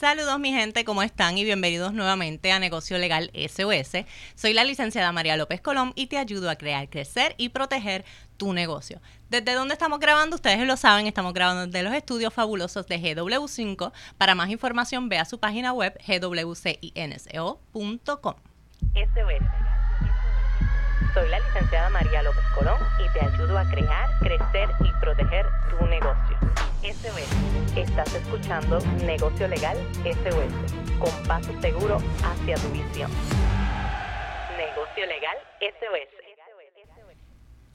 Saludos mi gente, ¿cómo están? Y bienvenidos nuevamente a Negocio Legal SOS. Soy la licenciada María López Colón y te ayudo a crear, crecer y proteger tu negocio. ¿Desde dónde estamos grabando? Ustedes lo saben, estamos grabando desde los estudios fabulosos de GW5. Para más información, ve a su página web gwcinso.com. SOS. Soy la licenciada María López Colón y te ayudo a crear, crecer y proteger tu negocio. SOS. Estás escuchando Negocio Legal SOS, con paso seguro hacia tu visión. Negocio Legal SOS.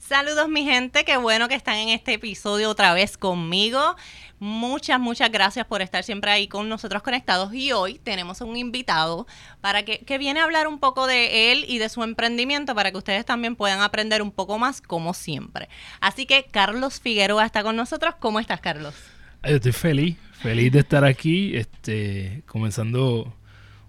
Saludos mi gente, qué bueno que están en este episodio otra vez conmigo. Muchas, muchas gracias por estar siempre ahí con nosotros conectados y hoy tenemos un invitado para que, que viene a hablar un poco de él y de su emprendimiento para que ustedes también puedan aprender un poco más como siempre. Así que Carlos Figueroa está con nosotros. ¿Cómo estás Carlos? Yo estoy feliz, feliz de estar aquí, este, comenzando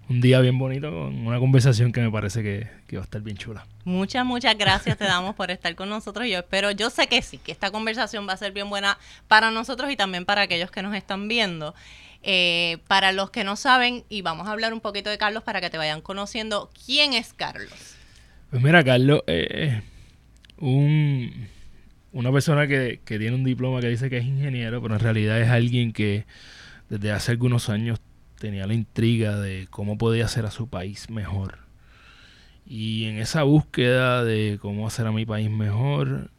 un día bien bonito con una conversación que me parece que, va a estar bien chula. Muchas, muchas gracias te damos por estar con nosotros. Yo espero, yo sé que sí, que esta conversación va a ser bien buena para nosotros y también para aquellos que nos están viendo. Eh, para los que no saben, y vamos a hablar un poquito de Carlos para que te vayan conociendo, ¿quién es Carlos? Pues mira, Carlos es un, una persona que, que tiene un diploma que dice que es ingeniero, pero en realidad es alguien que desde hace algunos años tenía la intriga de cómo podía hacer a su país mejor. Y en esa búsqueda de cómo hacer a mi país mejor,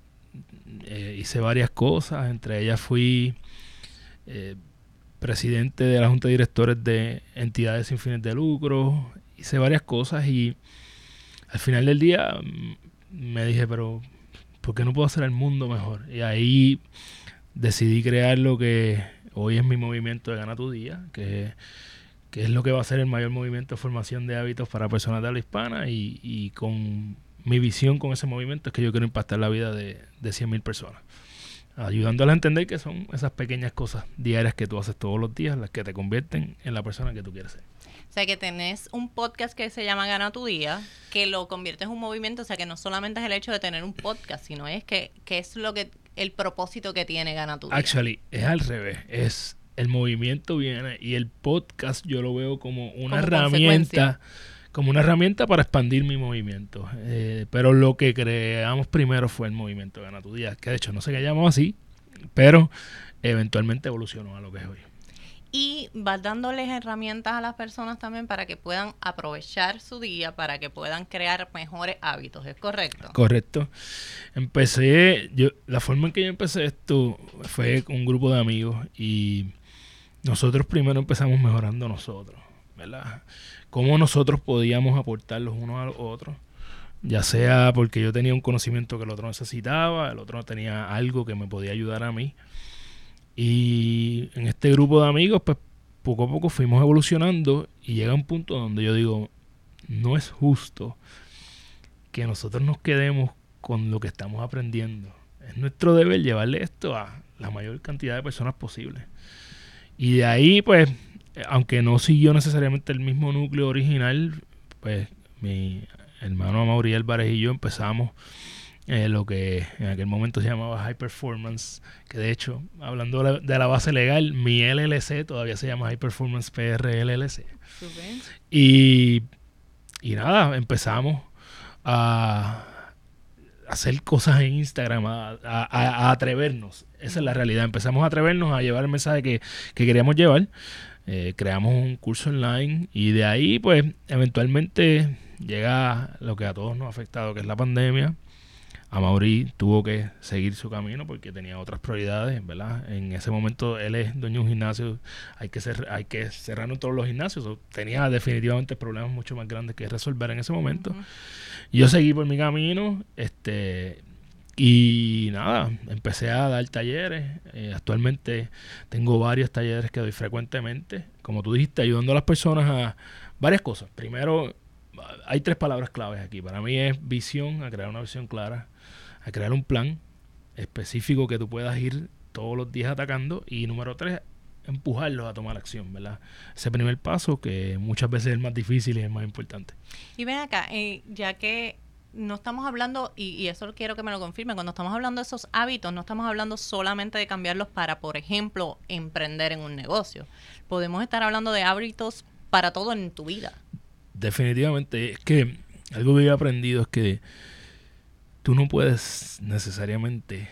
eh, hice varias cosas. Entre ellas fui eh, presidente de la Junta de Directores de entidades sin fines de lucro. Hice varias cosas y al final del día mm, me dije, pero ¿por qué no puedo hacer el mundo mejor? Y ahí decidí crear lo que hoy es mi movimiento de Gana tu Día, que, es lo que va a ser el mayor movimiento de formación de hábitos para personas de habla hispana y, con mi visión con ese movimiento es que yo quiero impactar la vida de, de 100.000 personas, ayudándolas a entender que son esas pequeñas cosas diarias que tú haces todos los días las que te convierten en la persona que tú quieres ser. O sea, que tenés un podcast que se llama Gana tu Día, que lo conviertes en un movimiento, o sea, que no solamente es el hecho de tener un podcast, sino es que, que es lo que el propósito que tiene Gana tu. Actually, es al revés, es el movimiento viene y el podcast yo lo veo como una herramienta como una herramienta para expandir mi movimiento. Eh, pero lo que creamos primero fue el movimiento Gana tu Día, que de hecho no se llamó así, pero eventualmente evolucionó a lo que es hoy y vas dándoles herramientas a las personas también para que puedan aprovechar su día, para que puedan crear mejores hábitos, ¿es correcto? Correcto. Empecé, yo, la forma en que yo empecé esto fue con un grupo de amigos y nosotros primero empezamos mejorando nosotros, ¿verdad? Cómo nosotros podíamos aportar los unos a los otros, ya sea porque yo tenía un conocimiento que el otro necesitaba, el otro tenía algo que me podía ayudar a mí y en este grupo de amigos, pues poco a poco fuimos evolucionando y llega un punto donde yo digo, no es justo que nosotros nos quedemos con lo que estamos aprendiendo. Es nuestro deber llevarle esto a la mayor cantidad de personas posible. Y de ahí, pues, aunque no siguió necesariamente el mismo núcleo original, pues mi hermano Mauriel Álvarez y yo empezamos eh, lo que en aquel momento se llamaba High Performance, que de hecho, hablando de la, base legal, mi LLC todavía se llama High Performance PR LLC. Y, y nada, empezamos a hacer cosas en Instagram, a, atrevernos. Esa es la realidad. Empezamos a atrevernos a llevar el mensaje que, queríamos llevar. Eh, creamos un curso online y de ahí, pues, eventualmente llega lo que a todos nos ha afectado, que es la pandemia. Amaury tuvo que seguir su camino porque tenía otras prioridades, ¿verdad? En ese momento él es dueño de un gimnasio, hay que, ser, hay que cerrar todos los gimnasios, tenía definitivamente problemas mucho más grandes que resolver en ese momento. Yo seguí por mi camino, este, y nada, empecé a dar talleres. Eh, actualmente tengo varios talleres que doy frecuentemente. Como tú dijiste, ayudando a las personas a varias cosas. Primero, hay tres palabras claves aquí. Para mí es visión, a crear una visión clara a crear un plan específico que tú puedas ir todos los días atacando. Y número tres, empujarlos a tomar acción, ¿verdad? Ese primer paso que muchas veces es el más difícil y es el más importante. Y ven acá, eh, ya que no estamos hablando, y, y, eso quiero que me lo confirme, cuando estamos hablando de esos hábitos, no estamos hablando solamente de cambiarlos para, por ejemplo, emprender en un negocio. Podemos estar hablando de hábitos para todo en tu vida. Definitivamente, es que algo que he aprendido es que tú no puedes necesariamente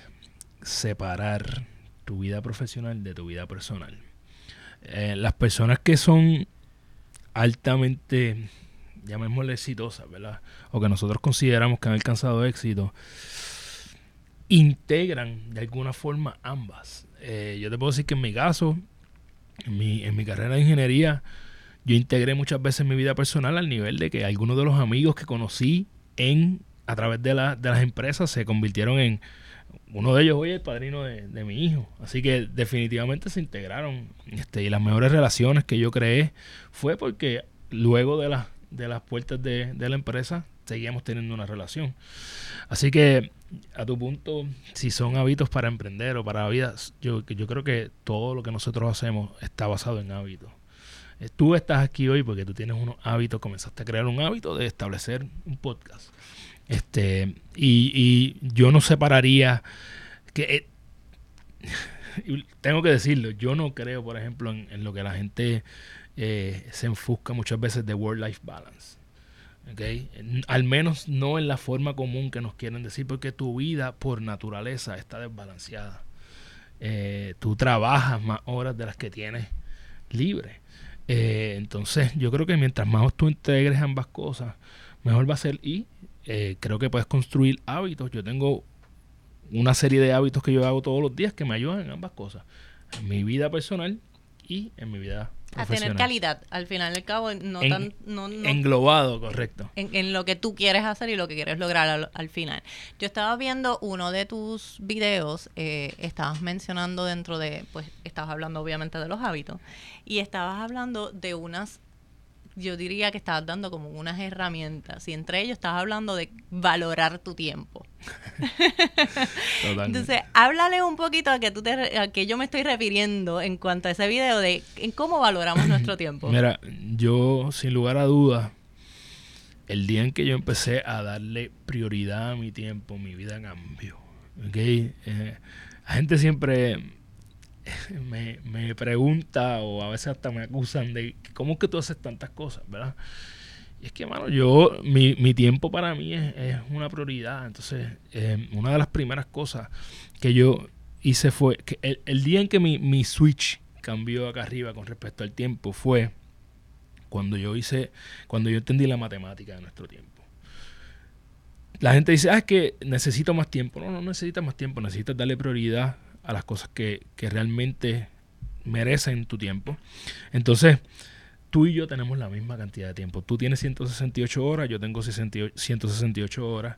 separar tu vida profesional de tu vida personal. Eh, las personas que son altamente, llamémosle exitosas, ¿verdad? O que nosotros consideramos que han alcanzado éxito, integran de alguna forma ambas. Eh, yo te puedo decir que en mi caso, mi, en mi carrera de ingeniería, yo integré muchas veces mi vida personal al nivel de que algunos de los amigos que conocí en a través de, la, de las empresas se convirtieron en uno de ellos hoy el padrino de, mi hijo. Así que definitivamente se integraron. Este, y las mejores relaciones que yo creé fue porque luego de, la, de las puertas de, de la empresa seguíamos teniendo una relación. Así que a tu punto, si son hábitos para emprender o para la vida, yo, yo creo que todo lo que nosotros hacemos está basado en hábitos. Eh, tú estás aquí hoy porque tú tienes unos hábitos, comenzaste a crear un hábito de establecer un podcast. Este, y, y yo no separaría que eh, tengo que decirlo, yo no creo, por ejemplo, en, lo que la gente eh, se enfusca muchas veces de work-life balance. ¿okay? Al menos no en la forma común que nos quieren decir, porque tu vida por naturaleza está desbalanceada. Eh, tú trabajas más horas de las que tienes libre. entonces, yo creo que mientras más tú integres ambas cosas, mejor va a ser. Eh, creo que puedes construir hábitos. Yo tengo una serie de hábitos que yo hago todos los días que me ayudan en ambas cosas. En mi vida personal y en mi vida profesional. A tener calidad, al final al cabo, no tan... No, englobado, correcto. En, lo que tú quieres hacer y lo que quieres lograr al, final. Yo estaba viendo uno de tus videos, eh, estabas mencionando dentro de, pues, estabas hablando obviamente de los hábitos, y estabas hablando de unas yo diría que estabas dando como unas herramientas y entre ellos estabas hablando de valorar tu tiempo. Entonces, háblale un poquito a que tú te, a que yo me estoy refiriendo en cuanto a ese video de en cómo valoramos nuestro tiempo. Mira, yo sin lugar a dudas el día en que yo empecé a darle prioridad a mi tiempo, mi vida cambió. ¿okay? Eh, la gente siempre me, me, pregunta o a veces hasta me acusan de cómo es que tú haces tantas cosas, ¿verdad? Y es que, mano, yo, mi, mi tiempo para mí es, es una prioridad. Entonces, eh, una de las primeras cosas que yo hice fue el, el día en que mi, mi switch cambió acá arriba con respecto al tiempo fue cuando yo hice, cuando yo entendí la matemática de nuestro tiempo. La gente dice, ah, es que necesito más tiempo. No, no necesitas más tiempo, necesitas darle prioridad a las cosas que, realmente merecen tu tiempo. Entonces, tú y yo tenemos la misma cantidad de tiempo. Tú tienes 168 horas, yo tengo 168 horas.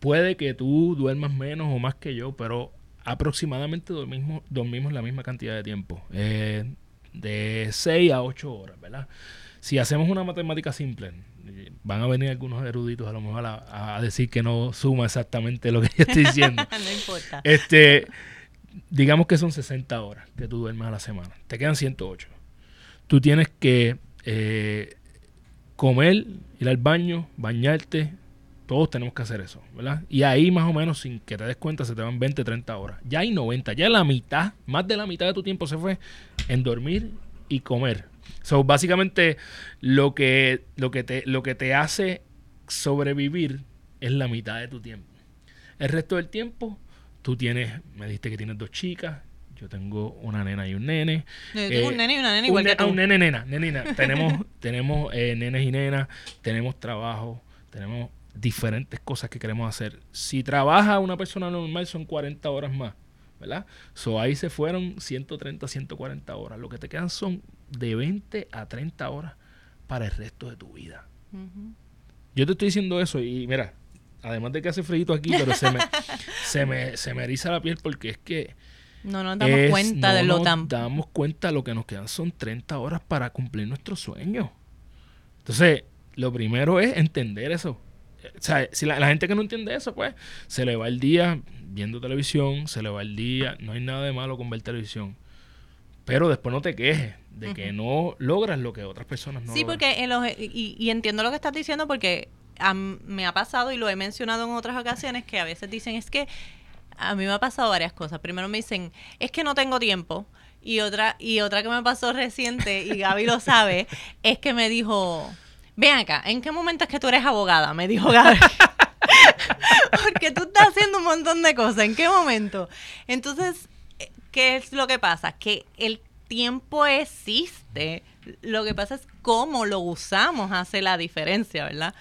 Puede que tú duermas menos o más que yo, pero aproximadamente dormimos, dormimos la misma cantidad de tiempo. Eh, de 6 a 8 horas, ¿verdad? Si hacemos una matemática simple, van a venir algunos eruditos a lo mejor a, a decir que no suma exactamente lo que yo estoy diciendo. no importa. Este digamos que son 60 horas que tú duermes a la semana. Te quedan 108. Tú tienes que eh, comer, ir al baño, bañarte. Todos tenemos que hacer eso, ¿verdad? Y ahí más o menos, sin que te des cuenta, se te van 20, 30 horas. Ya hay 90, ya la mitad, más de la mitad de tu tiempo se fue en dormir y comer. So, básicamente, lo que, lo, que te, lo que te hace sobrevivir es la mitad de tu tiempo. El resto del tiempo Tú tienes, me dijiste que tienes dos chicas, yo tengo una nena y un nene. Yo tengo un eh, nene y una nena igual que tú. un nene, nena, nenina. tenemos, tenemos eh, nenes y nenas, tenemos trabajo, tenemos diferentes cosas que queremos hacer. Si trabaja una persona normal son 40 horas más, ¿verdad? So ahí se fueron 130, 140 horas. Lo que te quedan son de 20 a 30 horas para el resto de tu vida. Yo te estoy diciendo eso y mira, además de que hace frío aquí, pero se me, se me, se me eriza la piel porque es que no nos damos cuenta de lo tan... nos damos cuenta, lo que nos quedan son 30 horas para cumplir nuestro sueño. Entonces, lo primero es entender eso. O sea, si la, gente que no entiende eso, pues se le va el día viendo televisión, se le va el día, no hay nada de malo con ver televisión. Pero después no te quejes de que no logras lo que otras personas no Sí, porque y, y entiendo lo que estás diciendo porque me ha pasado y lo he mencionado en otras ocasiones que a veces dicen es que a mí me ha pasado varias cosas. Primero me dicen, es que no tengo tiempo. Y otra, y otra que me pasó reciente, y Gaby lo sabe, es que me dijo, ven acá, ¿en qué momento es que tú eres abogada? Me dijo Gaby. Porque tú estás haciendo un montón de cosas. ¿En qué momento? Entonces, ¿qué es lo que pasa? Que el tiempo existe. Lo que pasa es cómo lo usamos hace la diferencia, ¿verdad?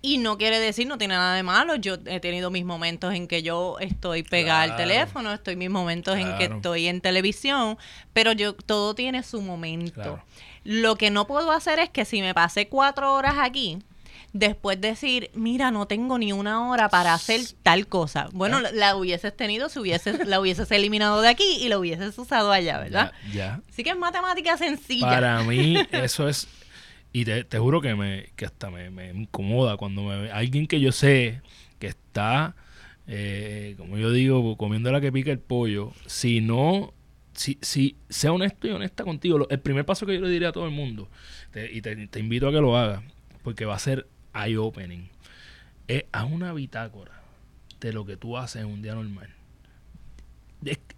Y no quiere decir, no tiene nada de malo. Yo he tenido mis momentos en que yo estoy pegada al teléfono, estoy mis momentos en que estoy en televisión, pero yo todo tiene su momento. Lo que no puedo hacer es que si me pasé cuatro horas aquí, después decir, mira, no tengo ni una hora para hacer tal cosa. Bueno, la, hubieses tenido si hubieses, la hubieses eliminado de aquí y la hubieses usado allá, ¿verdad? Ya. ya. Así que es matemática sencilla. Para mí, eso es y te, te juro que me que hasta me, me, incomoda cuando me ve alguien que yo sé que está, eh, como yo digo, comiendo la que pica el pollo. Si no, si, si sea honesto y honesta contigo, el primer paso que yo le diré a todo el mundo, y te, te, invito a que lo hagas, porque va a ser eye-opening, es a una bitácora de lo que tú haces en un día normal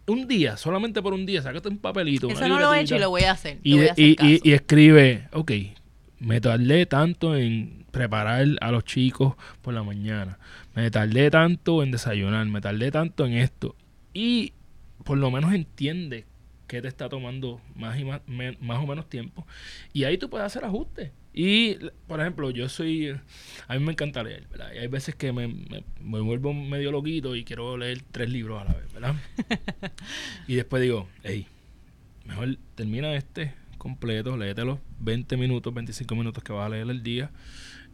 un día, solamente por un día, sácate un papelito. Eso no lo he hecho y lo voy a hacer. Y, y, y, escribe, ok, me tardé tanto en preparar a los chicos por la mañana, me tardé tanto en desayunar, me tardé tanto en esto. Y por lo menos entiende que te está tomando más, y más, más o menos tiempo. Y ahí tú puedes hacer ajustes. Y, por ejemplo, yo soy. A mí me encanta leer, ¿verdad? Y hay veces que me, me, vuelvo medio loquito y quiero leer tres libros a la vez, ¿verdad? y después digo, hey, mejor termina este, completo, léete los 20 minutos, 25 minutos que vas a leer el día.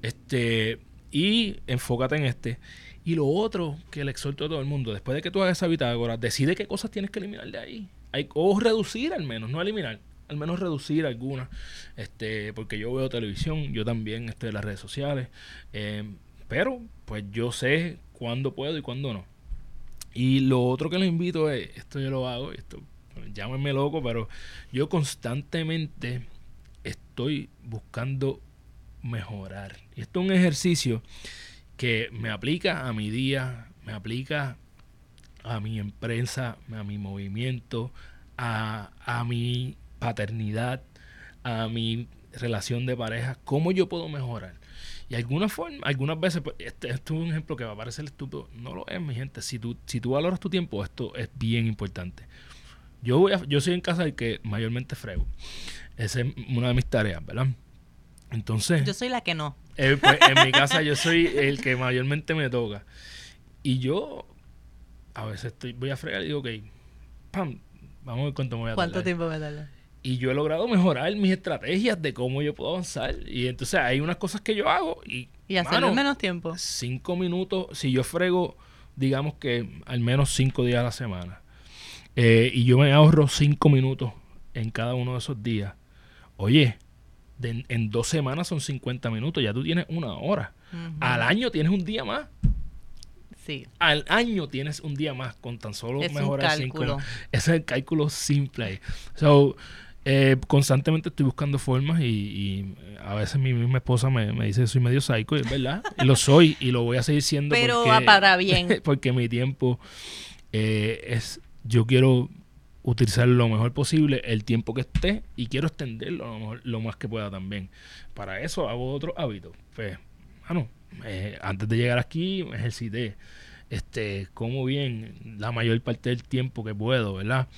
Este, y enfócate en este. Y lo otro que le exhorto a todo el mundo, después de que tú hagas esa bitácora, decide qué cosas tienes que eliminar de ahí. Hay, o reducir al menos, no eliminar, al menos reducir algunas. Este, porque yo veo televisión, yo también estoy en las redes sociales. Eh, pero, pues yo sé cuándo puedo y cuándo no. Y lo otro que les invito es, esto yo lo hago, esto llámenme loco, pero yo constantemente estoy buscando mejorar. Y esto es un ejercicio que me aplica a mi día, me aplica a mi empresa, a mi movimiento, a, a mi paternidad, a mi relación de pareja, cómo yo puedo mejorar. Y alguna forma, algunas veces, pues, este, es un ejemplo que va a parecer estúpido, no lo es, mi gente. Si tú, si tú valoras tu tiempo, esto es bien importante. Yo, voy yo soy en casa el que mayormente frego. Esa es una de mis tareas, ¿verdad? Entonces... Yo soy la que no. Eh, pues, en mi casa yo soy el que mayormente me toca. Y yo a veces estoy, voy a fregar y digo, ok, pam, vamos a ver cuánto me voy a ¿Cuánto tiempo me tarda? Y yo he logrado mejorar mis estrategias de cómo yo puedo avanzar. Y entonces hay unas cosas que yo hago y... Y hacerlo en menos tiempo. Cinco minutos, si yo frego, digamos que al menos cinco días a la semana eh, y yo me ahorro cinco minutos en cada uno de esos días. Oye, en dos semanas son 50 minutos, ya tú tienes una hora. Al año tienes un día más. Sí. Al año tienes un día más con tan solo mejorar cinco. Ese es el cálculo simple. So, eh, constantemente estoy buscando formas y, a veces mi misma esposa me, dice que soy medio psycho, y es verdad, y lo soy y lo voy a seguir siendo. Pero va para bien. porque mi tiempo eh, es yo quiero utilizar lo mejor posible el tiempo que esté y quiero extenderlo lo, más que pueda también. Para eso hago otro hábito. Pues, bueno, eh, antes de llegar aquí me ejercité. Este, como bien la mayor parte del tiempo que puedo, ¿verdad?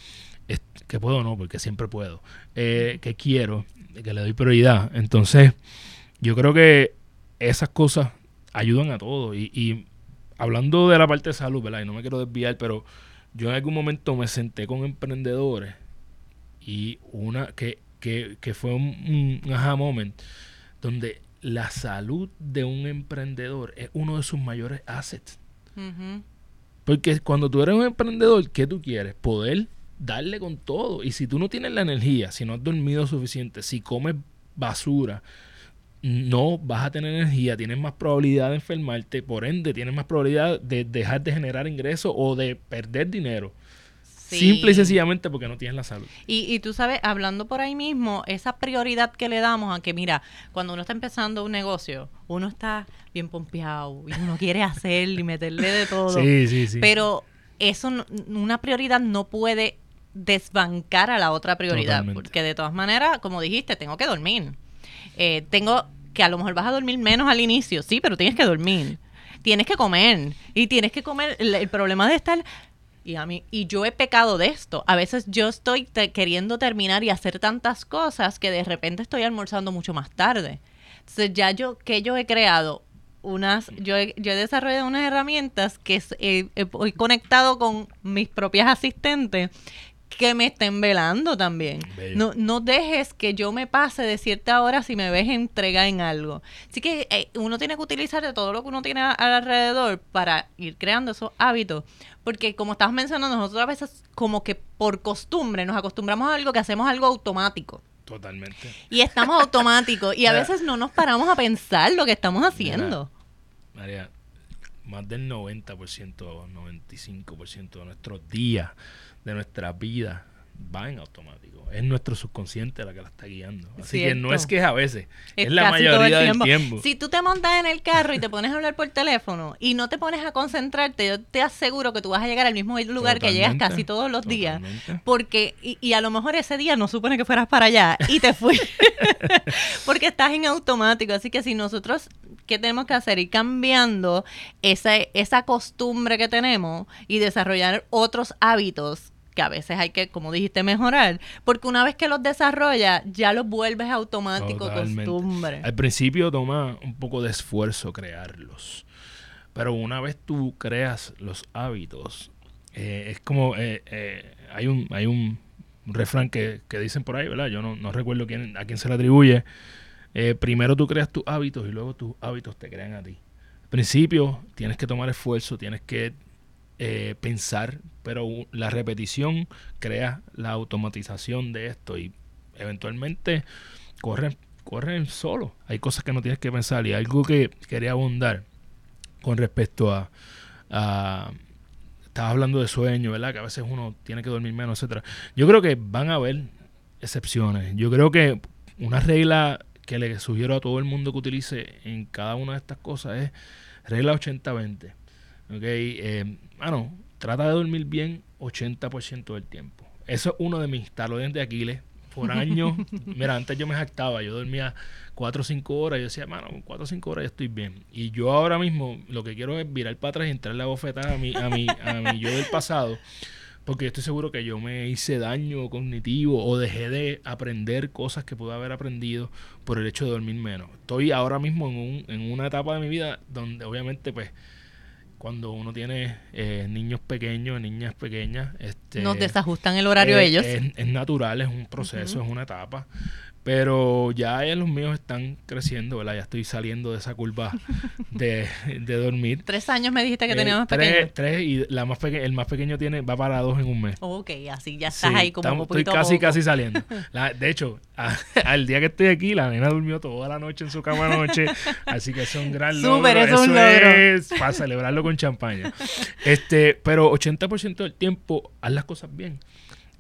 que puedo no, porque siempre puedo. Eh, que quiero, que le doy prioridad. Entonces, yo creo que esas cosas ayudan a todo. Y, y hablando de la parte de salud, ¿verdad? Y no me quiero desviar, pero yo en algún momento me senté con emprendedores y una que, fue un, aha moment donde la salud de un emprendedor es uno de sus mayores assets. Porque cuando tú eres un emprendedor, ¿qué tú quieres? Poder darle con todo. Y si tú no tienes la energía, si no has dormido suficiente, si comes basura, no vas a tener energía, tienes más probabilidad de enfermarte, por ende tienes más probabilidad de dejar de generar ingresos o de perder dinero. Simple y sencillamente porque no tienes la salud. Y, y tú sabes, hablando por ahí mismo, esa prioridad que le damos a que, mira, cuando uno está empezando un negocio, uno está bien pompeado y uno quiere hacer y meterle de todo. Sí, sí, sí. Pero eso, no- una prioridad no puede desbancar a la otra prioridad. Totalmente. Porque de todas maneras, como dijiste, tengo que dormir. Eh, tengo que a lo mejor vas a dormir menos al inicio, sí, pero tienes que dormir. Tienes que comer. Y tienes que comer. El, problema de estar. Y, a mí, y yo he pecado de esto. A veces yo estoy queriendo terminar y hacer tantas cosas que de repente estoy almorzando mucho más tarde. Entonces ya yo, que yo he creado unas, yo he, yo he desarrollado unas herramientas que eh, he, he conectado con mis propias asistentes que me estén velando también. Bello. No, no dejes que yo me pase de cierta hora si me ves entrega en algo. Así que eh, uno tiene que utilizar de todo lo que uno tiene a- alrededor para ir creando esos hábitos. Porque como estabas mencionando, nosotros a veces como que por costumbre nos acostumbramos a algo que hacemos algo automático. Totalmente. Y estamos automáticos y a Mira. veces no nos paramos a pensar lo que estamos haciendo. María, más del 90%, 95% de nuestros días, de nuestra vida, va en automático. Es nuestro subconsciente la que la está guiando. Así que no es que es a veces, es, Es la mayoría del tiempo. Si tú te montas en el carro y te pones a hablar por teléfono y no te pones a concentrarte, yo te aseguro que tú vas a llegar al mismo lugar que llegas casi todos los días. Porque, y, y a lo mejor ese día no supone que fueras para allá y te fui. Porque estás en automático. Así que si nosotros, ¿qué tenemos que hacer? Ir cambiando esa, esa costumbre que tenemos y desarrollar otros hábitos que a veces hay que, como dijiste, mejorar. Porque una vez que los desarrollas, ya los vuelves automático, Totalmente. costumbre. Al principio toma un poco de esfuerzo crearlos. Pero una vez tú creas los hábitos, eh, es como eh, eh, hay un hay un refrán que, que dicen por ahí, ¿verdad? Yo no, no recuerdo quién, a quién se le atribuye. Eh, primero tú creas tus hábitos y luego tus hábitos te crean a ti. Al principio tienes que tomar esfuerzo, tienes que eh, pensar, pero la repetición crea la automatización de esto y eventualmente corren, corren solo. Hay cosas que no tienes que pensar y algo que quería abundar con respecto a, a hablando de sueño, ¿verdad? Que a veces uno tiene que dormir menos, etcétera. Yo creo que van a haber excepciones. Yo creo que una regla que le sugiero a todo el mundo que utilice en cada una de estas cosas es regla 80-20. ¿Ok? Eh, mano, trata de dormir bien 80% del tiempo. Eso es uno de mis talones de Aquiles. Por años, mira, antes yo me jactaba, yo dormía 4 o 5 horas, yo decía, mano, con 4 o 5 horas ya estoy bien. Y yo ahora mismo lo que quiero es virar para atrás y entrar la bofetada a mi, a mi, a mi yo del pasado, porque yo estoy seguro que yo me hice daño cognitivo o dejé de aprender cosas que pude haber aprendido por el hecho de dormir menos. Estoy ahora mismo en, un, en una etapa de mi vida donde obviamente pues cuando uno tiene eh, niños pequeños, niñas pequeñas, este, Nos desajustan el horario eh, ellos. Es, es natural, es un proceso, es una etapa. Pero ya los míos están creciendo, ¿verdad? Ya estoy saliendo de esa curva de, de dormir. Tres años me dijiste que Eh, teníamos tres, pequeños. tres y la más peque- el más pequeño tiene va para dos en un mes. Ok, así ya estás Sí, ahí como estamos- poquito estoy casi poco. casi saliendo. La- de hecho, a- al día que estoy aquí, la nena durmió toda la noche en su cama anoche, así que eso es un gran logro. Súper, eso es un Eso logro. es para celebrarlo con champaña. Este, pero 80% del tiempo haz las cosas bien.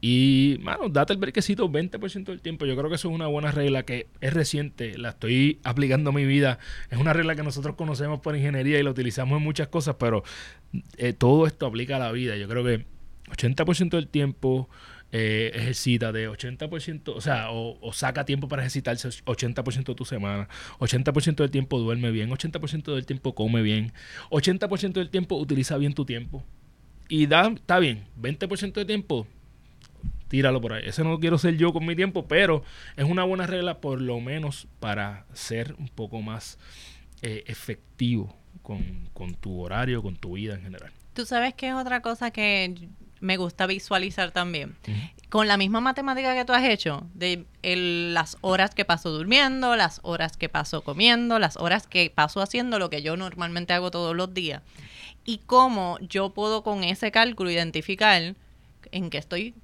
Y, mano, date el brequecito 20% del tiempo. Yo creo que eso es una buena regla que es reciente, la estoy aplicando a mi vida. Es una regla que nosotros conocemos por ingeniería y la utilizamos en muchas cosas, pero eh, todo esto aplica a la vida. Yo creo que 80% del tiempo eh, ejercítate, 80%, o sea, o, saca tiempo para ejercitarse 80% de tu semana, 80% del tiempo duerme bien, 80% del tiempo come bien, 80% del tiempo utiliza bien tu tiempo. Y da, está bien, 20% de tiempo, tíralo por ahí. Ese no quiero ser yo con mi tiempo, pero es una buena regla por lo menos para ser un poco más eh, efectivo con, con tu horario, con tu vida en general. Tú sabes que es otra cosa que me gusta visualizar también. Con la misma matemática que tú has hecho, de el- las horas que paso durmiendo, las horas que paso comiendo, las horas que paso haciendo lo que yo normalmente hago todos los días. Y cómo yo puedo con ese cálculo identificar en qué estoy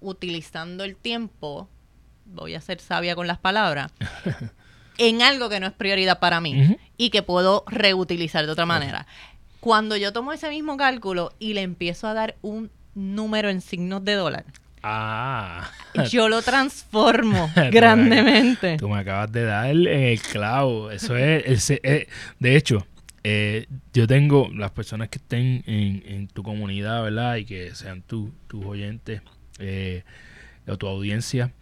utilizando el tiempo, voy a ser sabia con las palabras, en algo que no es prioridad para mí y que puedo reutilizar de otra manera. Cuando yo tomo ese mismo cálculo y le empiezo a dar un número en signos de dólar. Ah. Yo lo transformo grandemente. Tú me acabas de dar el clavo. Eso es, eh, de hecho, eh, yo tengo las personas que estén en, tu comunidad, ¿verdad? Y que sean tus oyentes eh, o tu audiencia,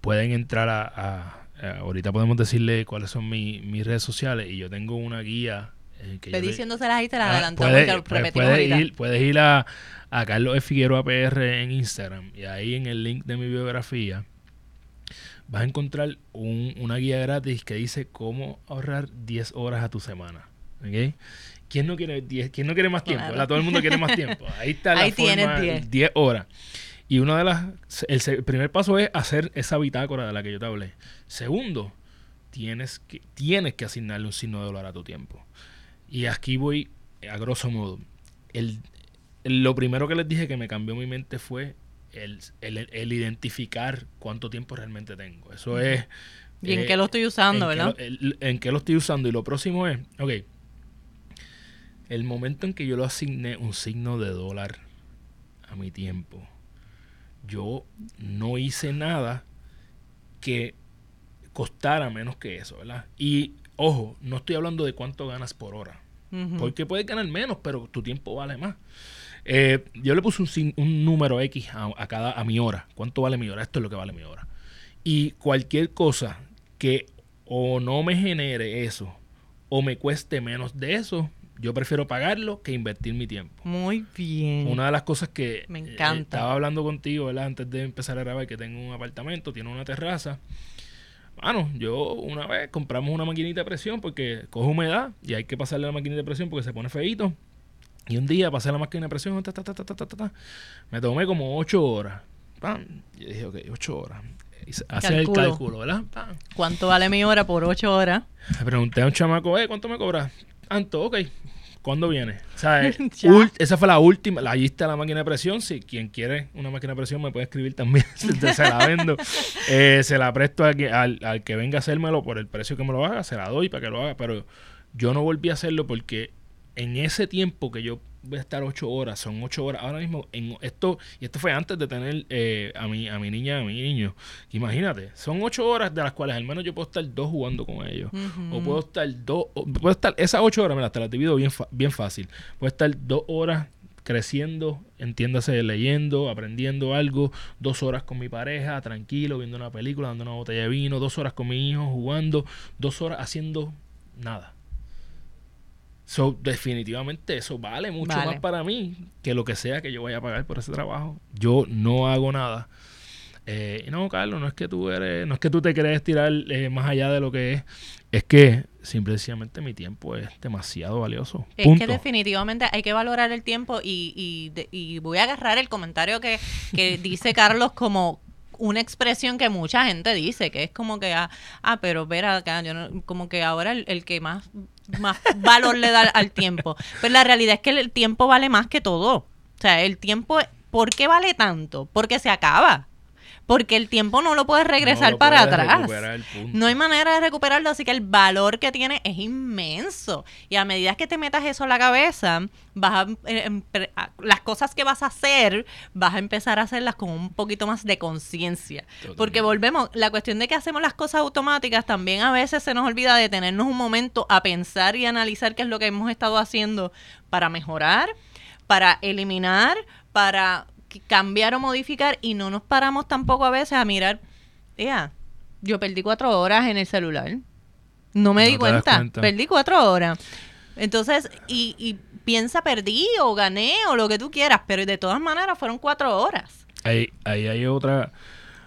pueden entrar a, ahorita podemos decirle cuáles son mis redes sociales y yo tengo una guía. Eh, que diciéndoselas ahí te las ah, adelantamos puedes, puedes, ir, puedes ir a, a Carlos F. Figueroa PR en Instagram y ahí en el link de mi biografía vas a encontrar una guía gratis que dice cómo ahorrar 10 horas a tu semana. ¿okay? ¿Quién no quiere 10? ¿Quién no quiere más tiempo? Todo el mundo quiere más tiempo. Ahí está la forma, 10 horas. Y una de las el, primer paso es hacer esa bitácora de la que yo te hablé. Segundo, tienes que tienes que asignarle un signo de dólar a tu tiempo. Y aquí voy a grosso modo. El, lo primero que les dije que me cambió mi mente fue el, identificar cuánto tiempo realmente tengo. Eso es... ¿Y en qué lo estoy usando, verdad? en qué lo estoy usando. Y lo próximo es, ok, el momento en que yo lo asigné un signo de dólar a mi tiempo, yo no hice nada que costara menos que eso, ¿verdad? Y ojo, no estoy hablando de cuánto ganas por hora, porque puedes ganar menos, pero tu tiempo vale más. Eh, yo le puse un, un número X a, cada a mi hora. ¿Cuánto vale mi hora? Esto es lo que vale mi hora. Y cualquier cosa que o no me genere eso o me cueste menos de eso, yo prefiero pagarlo que invertir mi tiempo. Muy bien. Una de las cosas que me encanta. Eh, estaba hablando contigo, ¿verdad? Antes de empezar a grabar, que tengo un apartamento, tiene una terraza. Bueno, yo una vez compramos una maquinita de presión porque coge humedad y hay que pasarle la maquinita de presión porque se pone feito. Y un día pasé la máquina de presión, me tomé como 8 horas. ¡Pam! Y dije, ok, 8 horas. Hace el cálculo, ¿verdad? ¿Cuánto vale mi hora por 8 horas? Le pregunté a un chamaco, eh, ¿cuánto me cobras? Tanto, ok. ¿Cuándo viene? O sea, eh, esa fue la última. Allí está la máquina de presión. Si quien quiere una máquina de presión me puede escribir también. se la vendo. Eh, se la presto al, al, que venga a hacérmelo por el precio que me lo haga. Se la doy para que lo haga. Pero yo no volví a hacerlo porque en ese tiempo que yo voy a estar ocho horas, son ocho horas ahora mismo en esto, y esto fue antes de tener eh, a, mi, a mi niña, a mi niño. Imagínate, son ocho horas de las cuales al menos yo puedo estar dos jugando con ellos. O puedo estar dos, puedo estar, esas ocho horas, me las te las divido bien, bien fácil. Puedo estar dos horas creciendo, entiéndase, leyendo, aprendiendo algo, dos horas con mi pareja, tranquilo, viendo una película, dando una botella de vino, dos horas con mi hijo, jugando, dos horas haciendo nada. So, definitivamente eso vale mucho más para mí que lo que sea que yo vaya a pagar por ese trabajo. Yo no hago nada. Eh, no, Carlos, no es que tú eres, no es que tú te crees tirar eh, más allá de lo que es, es que simplemente mi tiempo es demasiado valioso. Es que definitivamente hay que valorar el tiempo y, y, y voy a agarrar el comentario que, que dice Carlos como una expresión que mucha gente dice, que es como que, ah, ah pero espera acá, yo como que ahora el, que más, más valor le da al tiempo. Pues la realidad es que el tiempo vale más que todo. O sea, el tiempo, ¿por qué vale tanto? Porque se acaba porque el tiempo no lo puedes regresar para atrás. No hay manera de recuperarlo, así que el valor que tiene es inmenso. Y a medida que te metas eso a la cabeza, vas eh, las cosas que vas a hacer, vas a empezar a hacerlas con un poquito más de conciencia. Porque volvemos, la cuestión de que hacemos las cosas automáticas, también a veces se nos olvida de tenernos un momento a pensar y analizar qué es lo que hemos estado haciendo para mejorar, para eliminar, para cambiar o modificar y no nos paramos tampoco a veces a mirar, ya, yo perdí cuatro horas en el celular. No me di cuenta. Perdí cuatro horas. Entonces, y, y, piensa perdí o gané o lo que tú quieras, pero de todas maneras fueron cuatro horas. Ahí, ahí hay otra,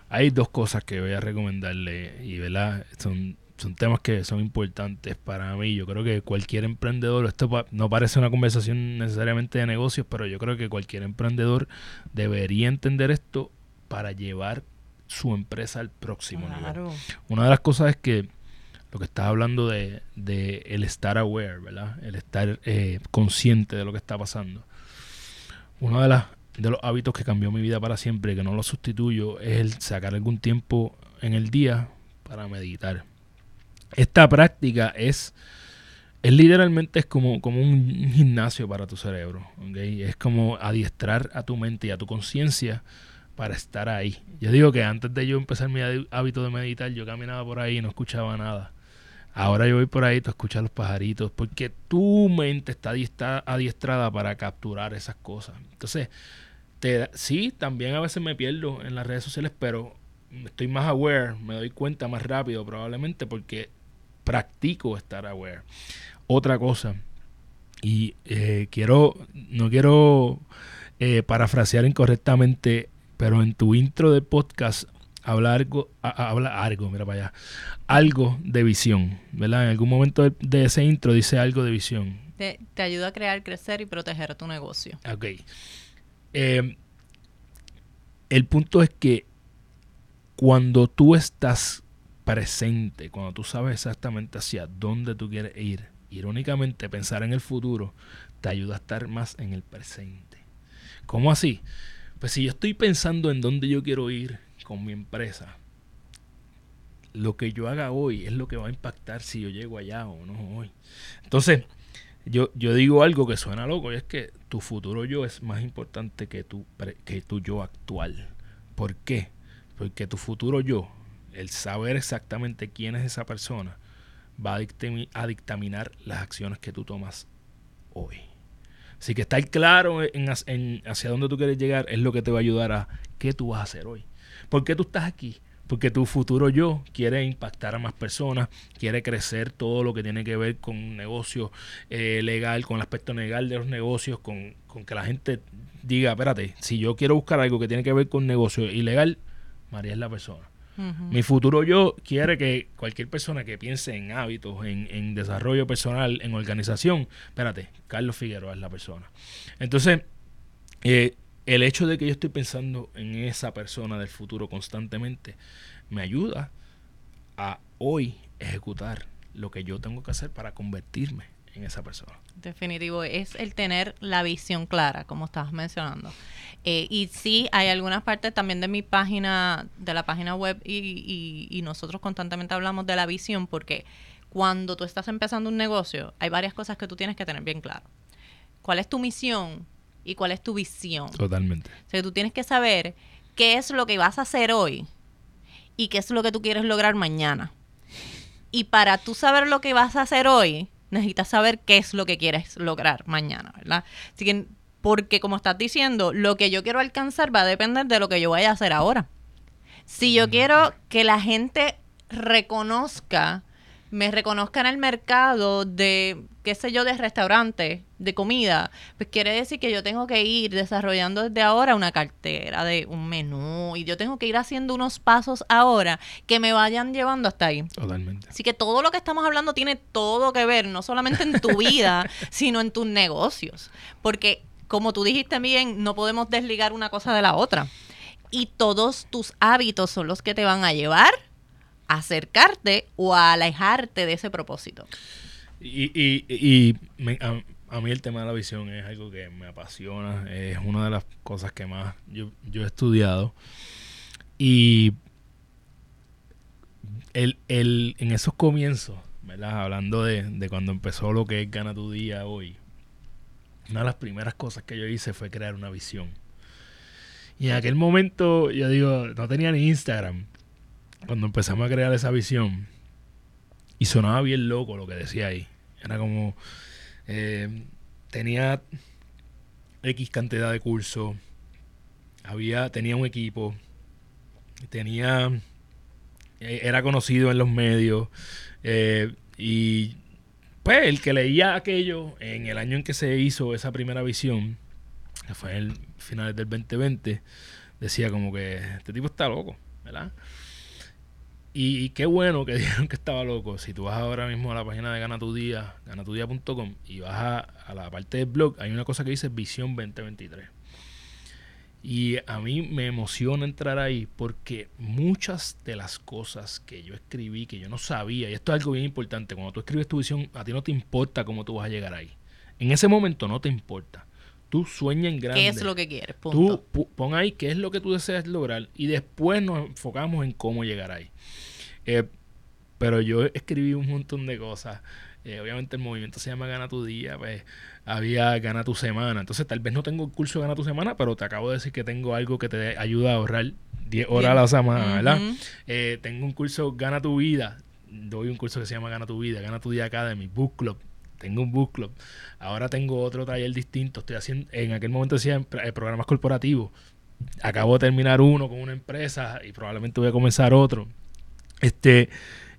hay dos cosas que voy a recomendarle y, ¿verdad? Son son temas que son importantes para mí. Yo creo que cualquier emprendedor, esto no parece una conversación necesariamente de negocios, pero yo creo que cualquier emprendedor debería entender esto para llevar su empresa al próximo nivel. Una de las cosas es que lo que estás hablando de, de el estar aware, ¿verdad? El estar eh, consciente de lo que está pasando. Uno de, las, de los hábitos que cambió mi vida para siempre, que no lo sustituyo, es el sacar algún tiempo en el día para meditar esta práctica es literalmente es como, como un gimnasio para tu cerebro. Es como adiestrar a tu mente y a tu conciencia para estar ahí. Yo digo que antes de yo empezar mi hábito de meditar, yo caminaba por ahí y no escuchaba nada. Ahora yo voy por ahí, tú escuchas los pajaritos, porque tu mente está adiestrada para capturar esas cosas. Entonces, te, sí, también a veces me pierdo en las redes sociales, pero estoy más aware, me doy cuenta más rápido probablemente porque practico estar aware. Otra cosa, y eh, quiero, no quiero eh, parafrasear incorrectamente, pero en tu intro de podcast habla algo, habla algo, mira para allá, algo de visión, ¿verdad? En algún momento de, ese intro dice algo de visión. Te, ayuda a crear, crecer y proteger tu negocio. Ok. Eh, el punto es que cuando tú estás presente, cuando tú sabes exactamente hacia dónde tú quieres ir, irónicamente pensar en el futuro te ayuda a estar más en el presente. ¿Cómo así? Pues si yo estoy pensando en dónde yo quiero ir, con mi empresa, lo que yo haga hoy es lo que va a impactar si yo llego allá o no hoy. Entonces, yo, yo digo algo que suena loco y es que tu futuro yo es más importante que tu, que tu yo actual. ¿Por qué? Porque tu futuro yo, el saber exactamente quién es esa persona, va a, dictaminar las acciones que tú tomas hoy. Así que estar claro en, hacia dónde tú quieres llegar es lo que te va a ayudar a qué tú vas a hacer hoy. ¿Por qué tú estás aquí? Porque tu futuro yo quiere impactar a más personas, quiere crecer todo lo que tiene que ver con negocio eh, legal, con el aspecto legal de los negocios, con, con, que la gente diga, espérate, si yo quiero buscar algo que tiene que ver con negocio ilegal, María es la persona. Mi futuro yo quiere que cualquier persona que piense en hábitos, en, desarrollo personal, en organización, espérate, Carlos Figueroa es la persona. Entonces, eh, el hecho de que yo estoy pensando en esa persona del futuro constantemente me ayuda a hoy ejecutar lo que yo tengo que hacer para convertirme en esa persona. Definitivo, es el tener la visión clara, como estabas mencionando. Eh, y sí, hay algunas partes también de mi página, de la página web, y, y nosotros constantemente hablamos de la visión, porque cuando tú estás empezando un negocio, hay varias cosas que tú tienes que tener bien claro. ¿Cuál es tu misión? y cuál es tu visión. Totalmente. O sea, tú tienes que saber qué es lo que vas a hacer hoy y qué es lo que tú quieres lograr mañana. Y para tú saber lo que vas a hacer hoy, necesitas saber qué es lo que quieres lograr mañana, ¿verdad? Así que, porque como estás diciendo, lo que yo quiero alcanzar va a depender de lo que yo vaya a hacer ahora. Si yo quiero que la gente reconozca me reconozca en el mercado de, qué sé yo, de restaurante, de comida, pues quiere decir que yo tengo que ir desarrollando desde ahora una cartera de un menú y yo tengo que ir haciendo unos pasos ahora que me vayan llevando hasta ahí. Totalmente. Así que todo lo que estamos hablando tiene todo que ver, no solamente en tu vida, sino en tus negocios. Porque, como tú dijiste bien, no podemos desligar una cosa de la otra. Y todos tus hábitos son los que te van a llevar acercarte o a alejarte de ese propósito. Y, y, y a, mí el tema de la visión es algo que me apasiona, es una de las cosas que más yo, yo he estudiado. Y el, el, en esos comienzos, ¿verdad? hablando de, de cuando empezó lo que es Gana tu Día hoy, una de las primeras cosas que yo hice fue crear una visión. Y en aquel momento, yo digo, no tenía ni Instagram cuando empezamos a crear esa visión, y sonaba bien loco lo que decía ahí. Era como, eh, tenía X cantidad de cursos, había, tenía un equipo, tenía, eh, era conocido en los medios, eh, y pues el que leía aquello en el año en que se hizo esa primera visión, que fue en finales del 2020, decía como que este tipo está loco, ¿verdad? Y, qué bueno que dijeron que estaba loco. Si tú vas ahora mismo a la página de Gana Tu Día, ganatudía.com, y vas a, la parte del blog, hay una cosa que dice Visión 2023. Y a mí me emociona entrar ahí porque muchas de las cosas que yo escribí, que yo no sabía, y esto es algo bien importante, cuando tú escribes tu visión, a ti no te importa cómo tú vas a llegar ahí. En ese momento no te importa. Tú sueña en grande. ¿Qué es lo que quieres? Punto. Tú pon ahí qué es lo que tú deseas lograr y después nos enfocamos en cómo llegar ahí. Eh, pero yo escribí un montón de cosas eh, obviamente el movimiento se llama Gana tu Día, pues había Gana tu Semana. Entonces tal vez no tengo el curso Gana tu Semana, pero te acabo de decir que tengo algo que te ayuda a ahorrar 10 horas a la semana, ¿verdad? Eh, tengo un curso Gana tu Vida, doy un curso que se llama Gana tu Vida, Gana tu Día Academy, Book Club. Tengo un book club. Ahora tengo otro taller distinto. Estoy haciendo, en aquel momento decía eh, programas corporativos. Acabo de terminar uno con una empresa y probablemente voy a comenzar otro. Este,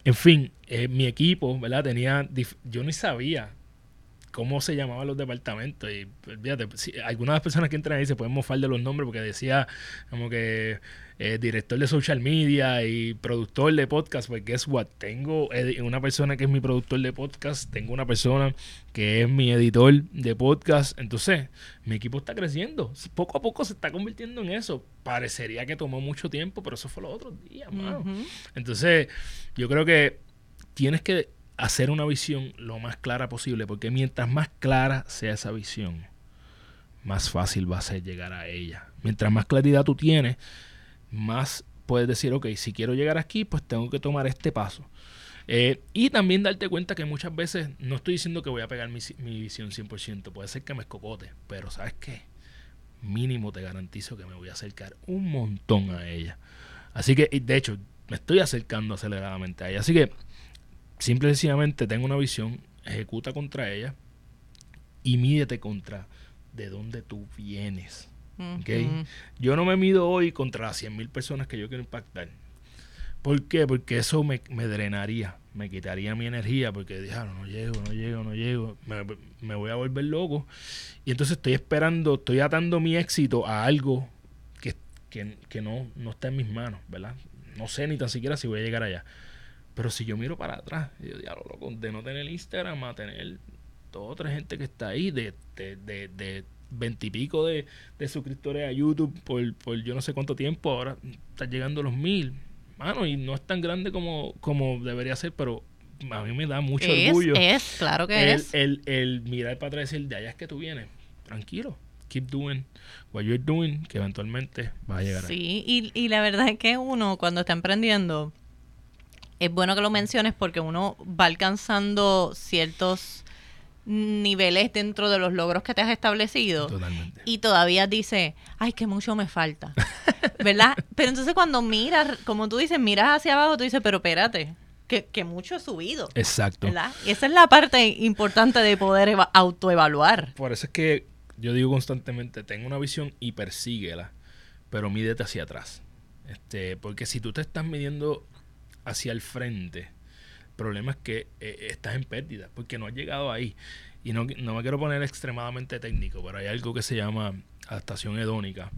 en fin, eh, mi equipo, ¿verdad? Tenía, yo ni sabía cómo se llamaban los departamentos. Y fíjate, algunas personas que entran ahí se pueden mofar de los nombres porque decía como que eh, director de social media y productor de podcast. Pues guess what? Tengo una persona que es mi productor de podcast, tengo una persona que es mi editor de podcast. Entonces, mi equipo está creciendo. Poco a poco se está convirtiendo en eso. Parecería que tomó mucho tiempo, pero eso fue los otros días, Entonces, yo creo que tienes que hacer una visión lo más clara posible, porque mientras más clara sea esa visión, más fácil va a ser llegar a ella. Mientras más claridad tú tienes, más puedes decir, ok, si quiero llegar aquí, pues tengo que tomar este paso. Eh, y también darte cuenta que muchas veces no estoy diciendo que voy a pegar mi, mi visión 100%, puede ser que me escocote, pero ¿sabes qué? Mínimo te garantizo que me voy a acercar un montón a ella. Así que, de hecho, me estoy acercando aceleradamente a ella. Así que simple y sencillamente tengo una visión, ejecuta contra ella y mídete contra de dónde tú vienes. Yo no me mido hoy contra las 100 mil personas que yo quiero impactar. ¿Por qué? Porque eso me, drenaría, me quitaría mi energía, porque dije, ah, no, llego, no llego, no llego, me, voy a volver loco. Y entonces estoy esperando, estoy atando mi éxito a algo que, que no, no está en mis manos, ¿verdad? No sé ni tan siquiera si voy a llegar allá. Pero si yo miro para atrás, yo digo, loco, de no tener Instagram a tener toda otra gente que está ahí, de, de, de, de veintipico de, de, suscriptores a YouTube por, por yo no sé cuánto tiempo, ahora están llegando los mil. Mano, y no es tan grande como, como debería ser, pero a mí me da mucho orgullo. Es, claro que es. El, el mirar para atrás y decir, de allá es que tú vienes, tranquilo, keep doing what you're doing, que eventualmente va a llegar. Sí, y, y la verdad es que uno cuando está emprendiendo es bueno que lo menciones porque uno va alcanzando ciertos niveles dentro de los logros que te has establecido Totalmente. y todavía dice, ay, que mucho me falta, ¿verdad? Pero entonces cuando miras, como tú dices, miras hacia abajo, tú dices, pero espérate, que, que mucho he subido. Exacto. ¿verdad? Y esa es la parte importante de poder autoevaluar. Por eso es que yo digo constantemente, ten una visión y persíguela, pero mídete hacia atrás. Este, porque si tú te estás midiendo hacia el frente. El problema es que eh, estás en pérdida porque no has llegado ahí. Y no, me quiero poner extremadamente técnico, pero hay algo que se llama adaptación hedónica.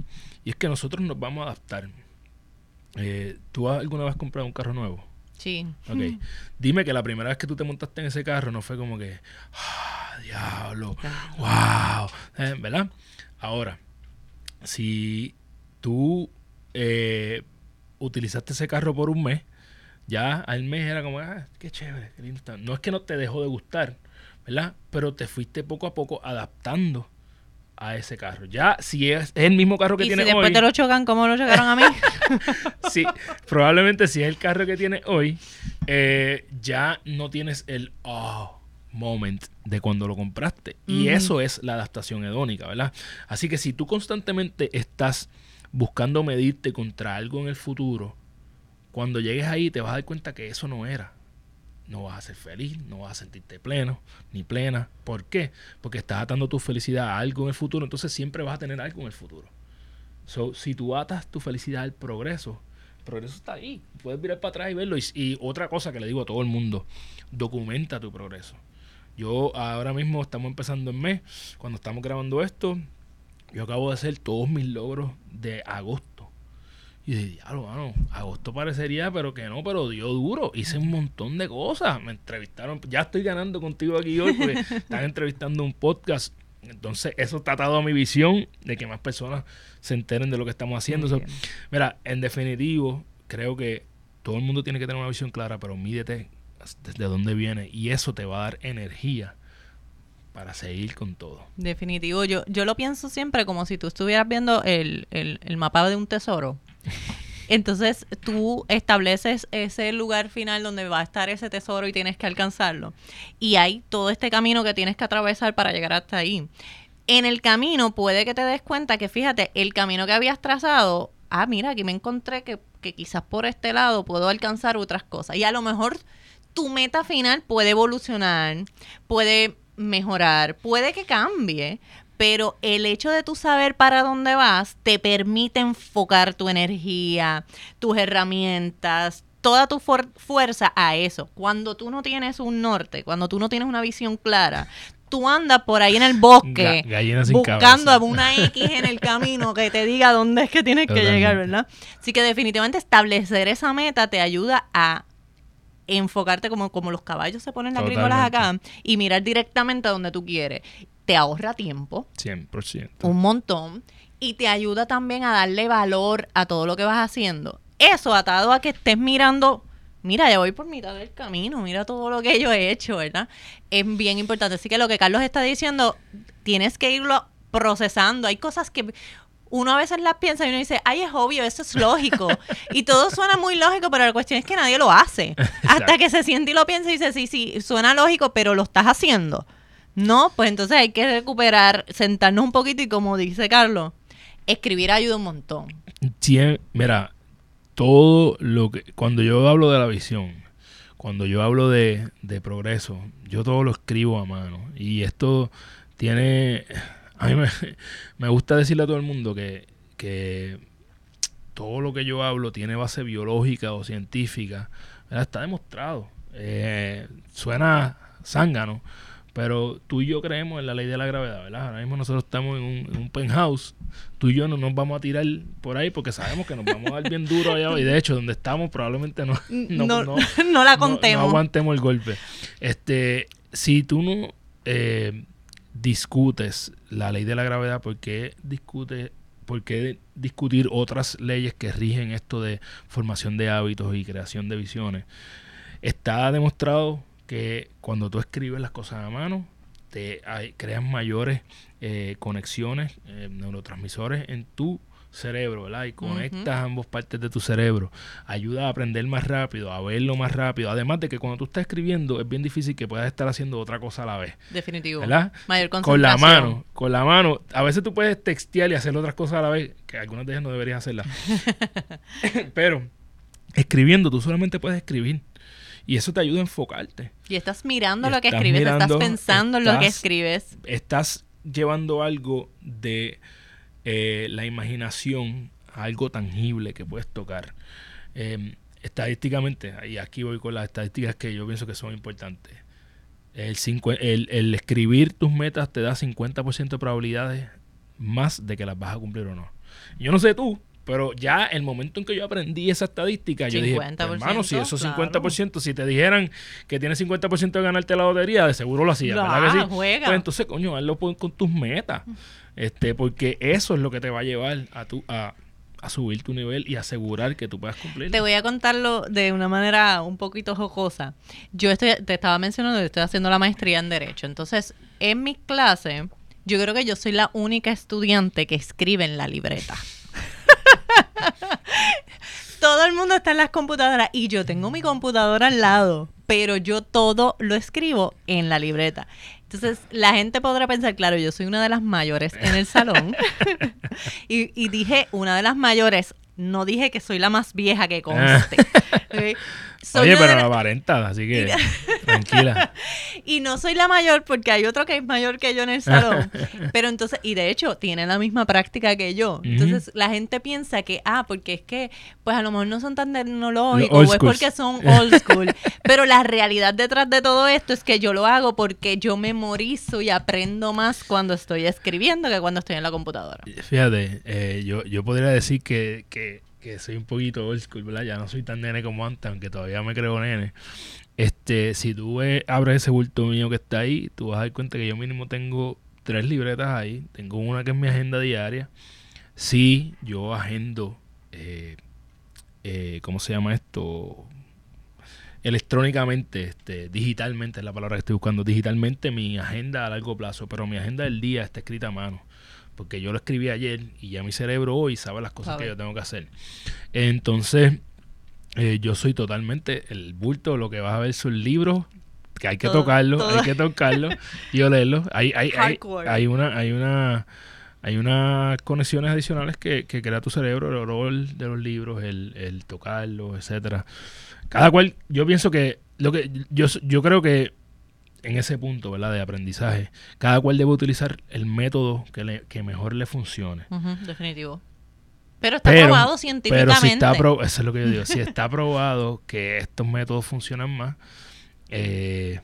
Y es que nosotros nos vamos a adaptar. Eh, ¿Tú alguna vez has comprado un carro nuevo? Sí. Ok. Dime que la primera vez que tú te montaste en ese carro no fue como que, ¡ah, diablo! ¡Wow! Eh, ¿Verdad? Ahora, si tú utilizaste ese carro por un mes, ya al mes era como, ah, qué chévere, qué lindo está. No es que no te dejó de gustar, ¿verdad? Pero te fuiste poco a poco adaptando a ese carro. Ya, si es, el mismo carro que tiene hoy. Si después te lo chocan, ¿cómo lo chocaron a mí? sí, probablemente si es el carro que tiene hoy, eh, ya no tienes el oh moment de cuando lo compraste. Y eso es la adaptación hedónica, ¿verdad? Así que si tú constantemente estás buscando medirte contra algo en el futuro, cuando llegues ahí te vas a dar cuenta que eso no era. No vas a ser feliz, no vas a sentirte pleno ni plena. ¿Por qué? Porque estás atando tu felicidad a algo en el futuro, entonces siempre vas a tener algo en el futuro. So, si tú atas tu felicidad al progreso, el progreso está ahí. Puedes mirar para atrás y verlo. y otra cosa que le digo a todo el mundo, documenta tu progreso. Yo ahora mismo estamos empezando el mes, cuando estamos grabando esto, yo acabo de hacer todos mis logros de agosto y dije, diablo, mano, agosto parecería, pero que no, pero dio duro. Hice un montón de cosas. Me entrevistaron. Ya estoy ganando contigo aquí hoy porque están entrevistando un podcast. Entonces, eso está atado a mi visión de que más personas se enteren de lo que estamos haciendo. mira, en definitivo, creo que todo el mundo tiene que tener una visión clara, pero mídete desde dónde viene y eso te va a dar energía para seguir con todo. Definitivo, yo, yo lo pienso siempre como si tú estuvieras viendo el, el, el mapa de un tesoro Entonces tú estableces ese lugar final donde va a estar ese tesoro y tienes que alcanzarlo. Y hay todo este camino que tienes que atravesar para llegar hasta ahí. En el camino puede que te des cuenta que, fíjate, el camino que habías trazado, ah, mira, aquí me encontré que, que quizás por este lado puedo alcanzar otras cosas. Y a lo mejor tu meta final puede evolucionar, puede mejorar, puede que cambie, pero el hecho de tú saber para dónde vas te permite enfocar tu energía, tus herramientas, toda tu fuerza a eso. Cuando tú no tienes un norte, cuando tú no tienes una visión clara, tú andas por ahí en el bosque buscando una X en el camino que te diga dónde es que tienes que llegar, ¿verdad? Así que definitivamente establecer esa meta te ayuda a enfocarte como, como los caballos se ponen agrícolas acá y mirar directamente a donde tú quieres. Te ahorra tiempo. 100%. Un montón. Y te ayuda también a darle valor a todo lo que vas haciendo. Eso atado a que estés mirando, mira, ya voy por mitad del camino, mira todo lo que yo he hecho, ¿verdad? Es bien importante. Así que lo que Carlos está diciendo, tienes que irlo procesando. Hay cosas que uno a veces las piensa y uno dice, ay, es obvio, eso es lógico. y todo suena muy lógico, pero la cuestión es que nadie lo hace. Hasta que se siente y lo piensa y dice, sí, sí, suena lógico, pero lo estás haciendo. No, pues entonces hay que recuperar, sentarnos un poquito y como dice Carlos, escribir ayuda un montón. Sí, mira, todo lo que, cuando yo hablo de la visión, cuando yo hablo de, de progreso, yo todo lo escribo a mano. Y esto tiene a mí me, gusta decirle a todo el mundo que, todo lo que yo hablo tiene base biológica o científica. Está demostrado. Eh, suena zángano, pero tú y yo creemos en la ley de la gravedad, ¿verdad? Ahora mismo nosotros estamos en un, penthouse. Tú y yo no nos vamos a tirar por ahí porque sabemos que nos vamos a dar bien duro allá. Y de hecho, donde estamos probablemente no, no, la contemos. No, aguantemos el golpe. Este, si tú no... Eh, discutes la ley de la gravedad, ¿por qué discute por qué discutir otras leyes que rigen esto de formación de hábitos y creación de visiones? Está demostrado que cuando tú escribes las cosas a mano, te creas mayores eh, conexiones, eh, neurotransmisores en tu cerebro, ¿verdad? Y conectas ambos partes de tu cerebro. Ayuda a aprender más rápido, a verlo más rápido. Además de que cuando tú estás escribiendo es bien difícil que puedas estar haciendo otra cosa a la vez. Definitivo. ¿Verdad? Mayor Con la mano, con la mano. A veces tú puedes textear y hacer otras cosas a la vez, que algunas de ellas no deberías hacerlas. Pero escribiendo, tú solamente puedes escribir. Y eso te ayuda a enfocarte. Y estás mirando lo que escribes, estás pensando en lo que escribes. Estás llevando algo de eh, la imaginación algo tangible que puedes tocar. Em, estadísticamente, y aquí voy con las estadísticas que yo pienso que son importantes. El, el, el escribir tus metas te da 50% de probabilidades más de que las vas a cumplir o no. Yo no sé tú, pero ya el momento en que yo aprendí esa estadística, yo dije, pues, hermano, si esos 50%, si te dijeran que tienes 50% de ganarte la lotería, de seguro lo hacías, ¿verdad que sí? Pues entonces, coño, hazlo con tus metas. Este, porque eso es lo que te va a llevar a tu, a, subir tu nivel y asegurar que tú puedas cumplir. Te voy a contarlo de una manera un poquito jocosa. Yo estoy, te estaba mencionando que estoy haciendo la maestría en Derecho. Entonces, en mi clase, yo creo que yo soy la única estudiante que escribe en la libreta. todo el mundo está en las computadoras y yo tengo mi computadora al lado, pero yo todo lo escribo en la libreta. Entonces, la gente podrá pensar, claro, yo soy una de las mayores en el salón. y, y, dije una de las mayores no dije que soy la más vieja que conste. Oye, pero la aparenta, así que tranquila. Y no soy la mayor porque hay otro que es mayor que yo en el salón. pero entonces, y de hecho, tiene la misma práctica que yo. Entonces, la gente piensa que, ah, porque es que, pues a lo mejor no son tan tecnológicos o es porque son old school. pero la realidad detrás de todo esto es que yo lo hago porque yo memorizo y aprendo más cuando estoy escribiendo que cuando estoy en la computadora. Fíjate, eh, yo, yo podría decir que, que que soy un poquito old school, ¿verdad? Ya no soy tan nene como antes, aunque todavía me creo nene. Este, si tú abres ese bulto mío que está ahí, tú vas a dar cuenta que yo mínimo tengo tres libretas ahí. Tengo una que es mi agenda diaria. Sí, yo agendo, eh, eh, ¿cómo se llama esto? Electrónicamente, este, digitalmente es la palabra que estoy buscando, digitalmente mi agenda a largo plazo, pero mi agenda del día está escrita a mano porque yo lo escribí ayer y ya mi cerebro hoy sabe las cosas que yo tengo que hacer. Entonces, eh, yo soy totalmente el bulto, lo que vas a ver son libros que hay que tocarlo, hay que tocarlo y olerlo. Hay, hay, hay, hay, una, hay una hay unas conexiones adicionales que, que, crea tu cerebro, el olor de los libros, el, el tocarlos, etcétera. Cada cual, yo pienso que lo que yo, yo creo que en ese punto, ¿verdad? De aprendizaje, cada cual debe utilizar el método que, le, que mejor le funcione. definitivo. Pero está probado científicamente. Pero si está eso es lo que yo digo, si está probado que estos métodos funcionan más, eh,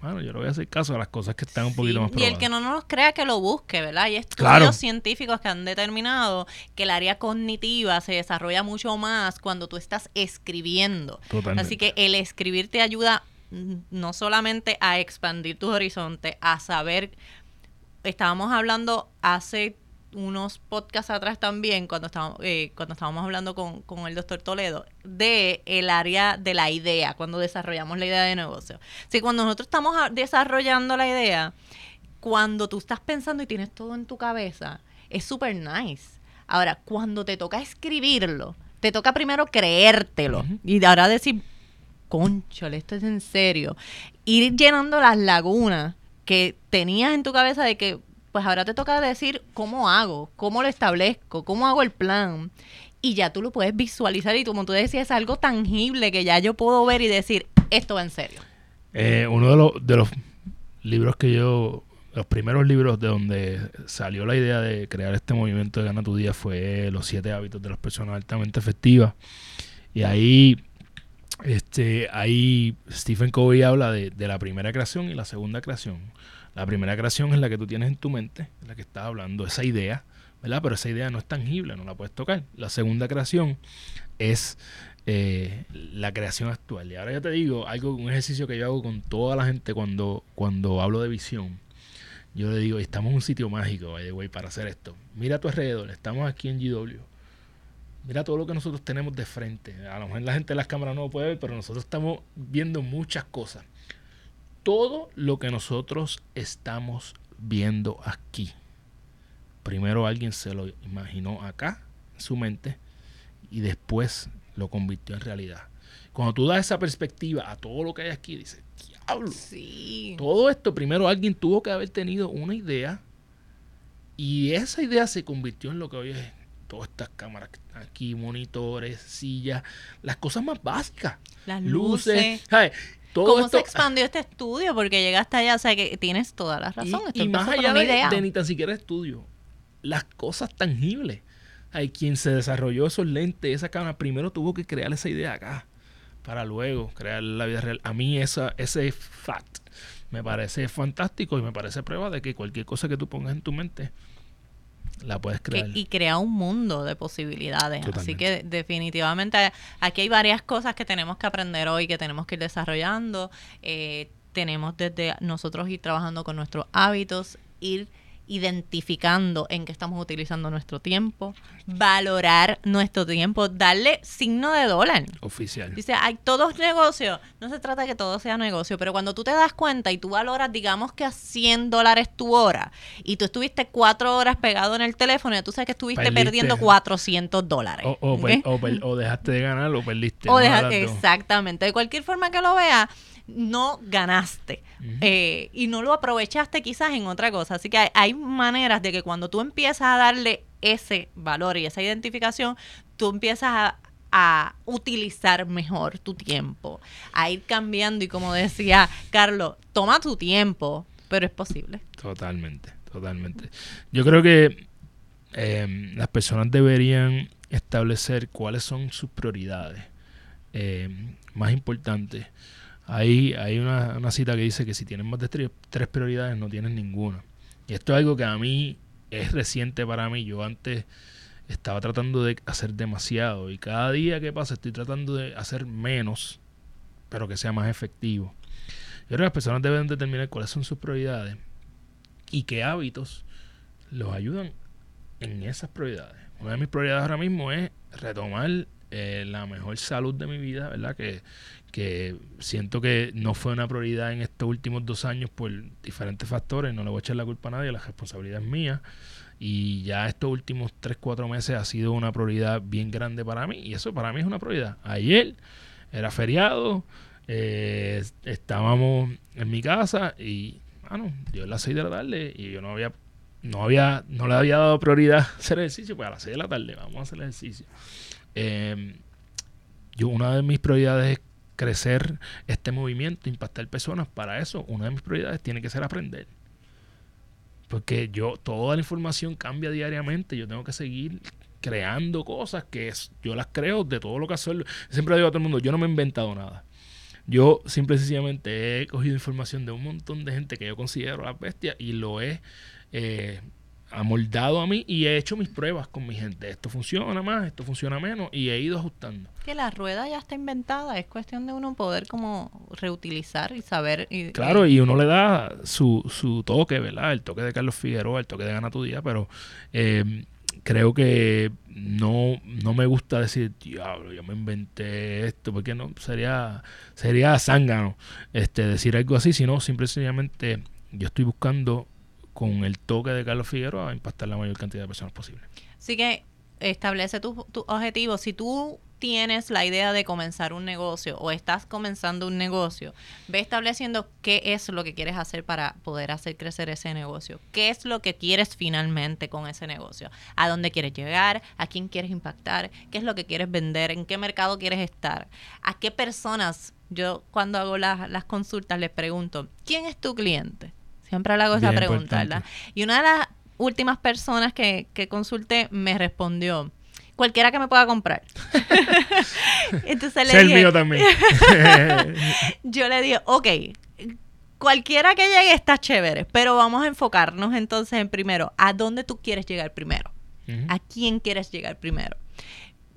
bueno, yo le voy a hacer caso a las cosas que están un poquito más probadas. Y el que no nos crea que lo busque, ¿verdad? Hay estudios científicos que han determinado que el área cognitiva se desarrolla mucho más cuando tú estás escribiendo. Totalmente. Así que el escribir te ayuda no solamente a expandir tus horizontes, a saber, estábamos hablando hace unos podcasts atrás también, cuando estábamos, eh, cuando estábamos hablando con, con, el doctor Toledo, de el área de la idea, cuando desarrollamos la idea de negocio. Sí, cuando nosotros estamos desarrollando la idea, cuando tú estás pensando y tienes todo en tu cabeza, es súper nice. Ahora, cuando te toca escribirlo, te toca primero creértelo y ahora decir, conchole, esto es en serio. Ir llenando las lagunas que tenías en tu cabeza de que, pues ahora te toca decir cómo hago, cómo lo establezco, cómo hago el plan. Y ya tú lo puedes visualizar y como tú decías, es algo tangible que ya yo puedo ver y decir, esto va en serio. Eh, uno de los, de los libros que yo, los primeros libros de donde salió la idea de crear este movimiento de Gana tu Día fue Los siete hábitos de las personas altamente efectivas. Y ahí este, ahí Stephen Covey habla de, la primera creación y la segunda creación. La primera creación es la que tú tienes en tu mente, la que estás hablando, esa idea, ¿verdad? Pero esa idea no es tangible, no la puedes tocar. La segunda creación es eh, la creación actual. Y ahora ya te digo, algo, un ejercicio que yo hago con toda la gente cuando, cuando hablo de visión. Yo le digo, estamos en un sitio mágico, güey, para hacer esto. Mira a tu alrededor, estamos aquí en GW mira todo lo que nosotros tenemos de frente. A lo mejor la gente de las cámaras no lo puede ver, pero nosotros estamos viendo muchas cosas. Todo lo que nosotros estamos viendo aquí. Primero alguien se lo imaginó acá, en su mente, y después lo convirtió en realidad. Cuando tú das esa perspectiva a todo lo que hay aquí, dices, diablo. Sí. Todo esto, primero alguien tuvo que haber tenido una idea y esa idea se convirtió en lo que hoy es todas estas cámaras aquí, monitores, sillas, las cosas más básicas. Las luces. ¿Cómo se expandió este estudio? Porque llegaste allá, o sea que tienes toda la razón. Y, más allá de, ni tan siquiera estudio, las cosas tangibles. Hay quien se desarrolló esos lentes, esa cámara, primero tuvo que crear esa idea acá, para luego crear la vida real. A mí esa, ese fact me parece fantástico y me parece prueba de que cualquier cosa que tú pongas en tu mente la puedes crear. y crea un mundo de posibilidades. Así que definitivamente aquí hay varias cosas que tenemos que aprender hoy, que tenemos que ir desarrollando. Eh, tenemos desde nosotros ir trabajando con nuestros hábitos, ir identificando en qué estamos utilizando nuestro tiempo, valorar nuestro tiempo, darle signo de dólar. Oficial. Dice, hay todos negocios. No se trata de que todo sea negocio, pero cuando tú te das cuenta y tú valoras, digamos que a 100 dólares tu hora, y tú estuviste cuatro horas pegado en el teléfono, y tú sabes que estuviste perdiendo 400 dólares. O, dejaste de ganar o perdiste. O dejaste, exactamente. De cualquier forma que lo veas, no ganaste eh, y no lo aprovechaste quizás en otra cosa. Así que hay, maneras de que cuando tú empiezas a darle ese valor y esa identificación, tú empiezas a, a utilizar mejor tu tiempo, a ir cambiando y como decía Carlos, toma tu tiempo, pero es posible. Totalmente, totalmente. Yo creo que eh, las personas deberían establecer cuáles son sus prioridades eh, más importantes Ahí hay una, cita que dice que si tienes más de tres, prioridades no tienes ninguna. Y esto es algo que a mí es reciente para mí. Yo antes estaba tratando de hacer demasiado y cada día que pasa estoy tratando de hacer menos, pero que sea más efectivo. Yo creo que las personas deben determinar cuáles son sus prioridades y qué hábitos los ayudan en esas prioridades. Una de mis prioridades ahora mismo es retomar eh, la mejor salud de mi vida, ¿verdad? Que, que siento que no fue una prioridad en estos últimos dos años por diferentes factores, no le voy a echar la culpa a nadie, la responsabilidad es mía Y ya estos últimos 3, 4 meses ha sido una prioridad bien grande para mí. Y eso para mí es una prioridad. Ayer era feriado, eh, estábamos en mi casa y, bueno, dio las 6 de la tarde y yo no había, no había, no le había dado prioridad hacer ejercicio, pues a las 6 de la tarde vamos a hacer ejercicio. Eh, yo, una de mis prioridades es crecer este movimiento, impactar personas. Para eso, una de mis prioridades tiene que ser aprender. Porque yo, toda la información cambia diariamente. Yo tengo que seguir creando cosas que yo las creo de todo lo que hacer. Siempre digo a todo el mundo, yo no me he inventado nada. Yo simple y sencillamente he cogido información de un montón de gente que yo considero las bestias y lo he eh, amoldado a mí y he hecho mis pruebas con mi gente. Esto funciona más, esto funciona menos y he ido ajustando. Que la rueda ya está inventada, es cuestión de uno poder como reutilizar y saber. Y, claro, y uno le da su, su toque, ¿verdad? El toque de Carlos Figueroa, el toque de Gana tu Día, pero eh, creo que no, no me gusta decir, diablo, yo me inventé esto, porque no sería sería zángano este, decir algo así, sino simplemente yo estoy buscando con el toque de Carlos Figueroa a impactar la mayor cantidad de personas posible. Así que establece tu, tu objetivo. Si tú tienes la idea de comenzar un negocio o estás comenzando un negocio, ve estableciendo qué es lo que quieres hacer para poder hacer crecer ese negocio. ¿Qué es lo que quieres finalmente con ese negocio? ¿A dónde quieres llegar? ¿A quién quieres impactar? ¿Qué es lo que quieres vender? ¿En qué mercado quieres estar? ¿A qué personas? Yo cuando hago las consultas les pregunto, ¿quién es tu cliente? Siempre le hago esa pregunta, ¿verdad? Y una de las últimas personas que, que consulté me respondió, cualquiera que me pueda comprar. Entonces le dije, el mío también. yo le dije, ok, cualquiera que llegue está chévere, pero vamos a enfocarnos entonces en primero, ¿a dónde tú quieres llegar primero? ¿A quién quieres llegar primero?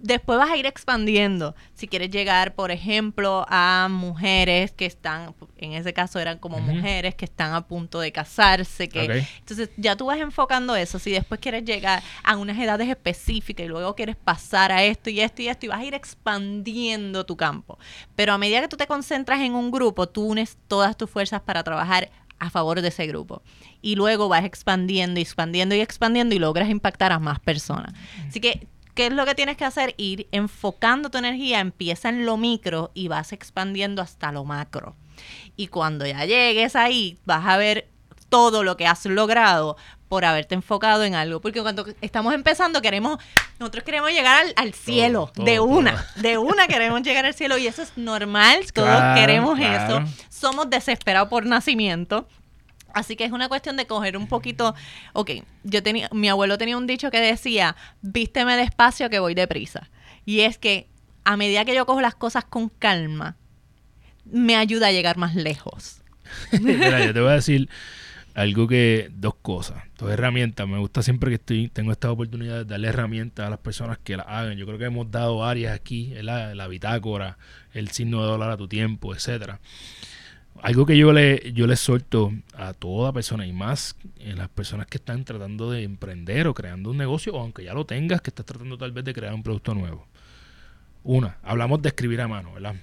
Después vas a ir expandiendo. Si quieres llegar, por ejemplo, a mujeres que están, en ese caso eran como mujeres que están a punto de casarse, que entonces ya tú vas enfocando eso. Si después quieres llegar a unas edades específicas y luego quieres pasar a esto y esto y esto y vas a ir expandiendo tu campo. Pero a medida que tú te concentras en un grupo, tú unes todas tus fuerzas para trabajar a favor de ese grupo. Y luego vas expandiendo y expandiendo y expandiendo y logras impactar a más personas. Así que ¿Qué es lo que tienes que hacer? Ir enfocando tu energía, empieza en lo micro y vas expandiendo hasta lo macro. Y cuando ya llegues ahí, vas a ver todo lo que has logrado por haberte enfocado en algo. Porque cuando estamos empezando, queremos, nosotros queremos llegar al, cielo, de una, de una queremos llegar al cielo y eso es normal, todos queremos eso. Somos desesperados por nacimiento. Así que es una cuestión de coger un poquito, ok, yo tenía, mi abuelo tenía un dicho que decía, vísteme despacio que voy deprisa. Y es que a medida que yo cojo las cosas con calma, me ayuda a llegar más lejos. Mira, yo te voy a decir algo que, dos cosas, dos herramientas. Me gusta siempre que estoy, tengo esta oportunidad de darle herramientas a las personas que la hagan. Yo creo que hemos dado varias aquí, la, la bitácora, el signo de dólar a tu tiempo, etcétera algo que yo le, yo le suelto a toda persona y más en las personas que están tratando de emprender o creando un negocio, o aunque ya lo tengas, que estás tratando tal vez de crear un producto nuevo. Una, hablamos de escribir a mano, ¿verdad?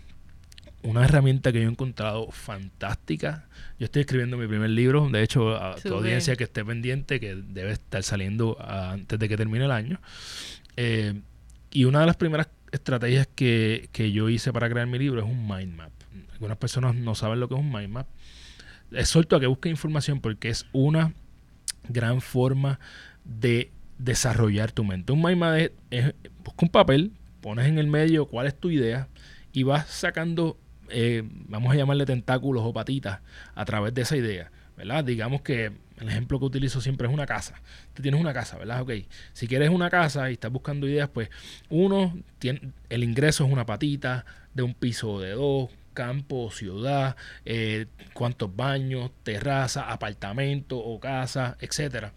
Una herramienta que yo he encontrado fantástica. Yo estoy escribiendo mi primer libro, de hecho, a tu audiencia que esté pendiente, que debe estar saliendo antes de que termine el año. Eh, y una de las primeras estrategias que, que yo hice para crear mi libro es un mind map algunas personas no saben lo que es un mind map. suelto a que busquen información porque es una gran forma de desarrollar tu mente. Un mind map es, busca un papel, pones en el medio cuál es tu idea y vas sacando, eh, vamos a llamarle tentáculos o patitas a través de esa idea. ¿verdad? Digamos que el ejemplo que utilizo siempre es una casa. Tú tienes una casa, ¿verdad? Ok. Si quieres una casa y estás buscando ideas, pues uno, tiene, el ingreso es una patita de un piso de dos, campo, ciudad, eh, cuántos baños, terraza, apartamento o casa, etcétera.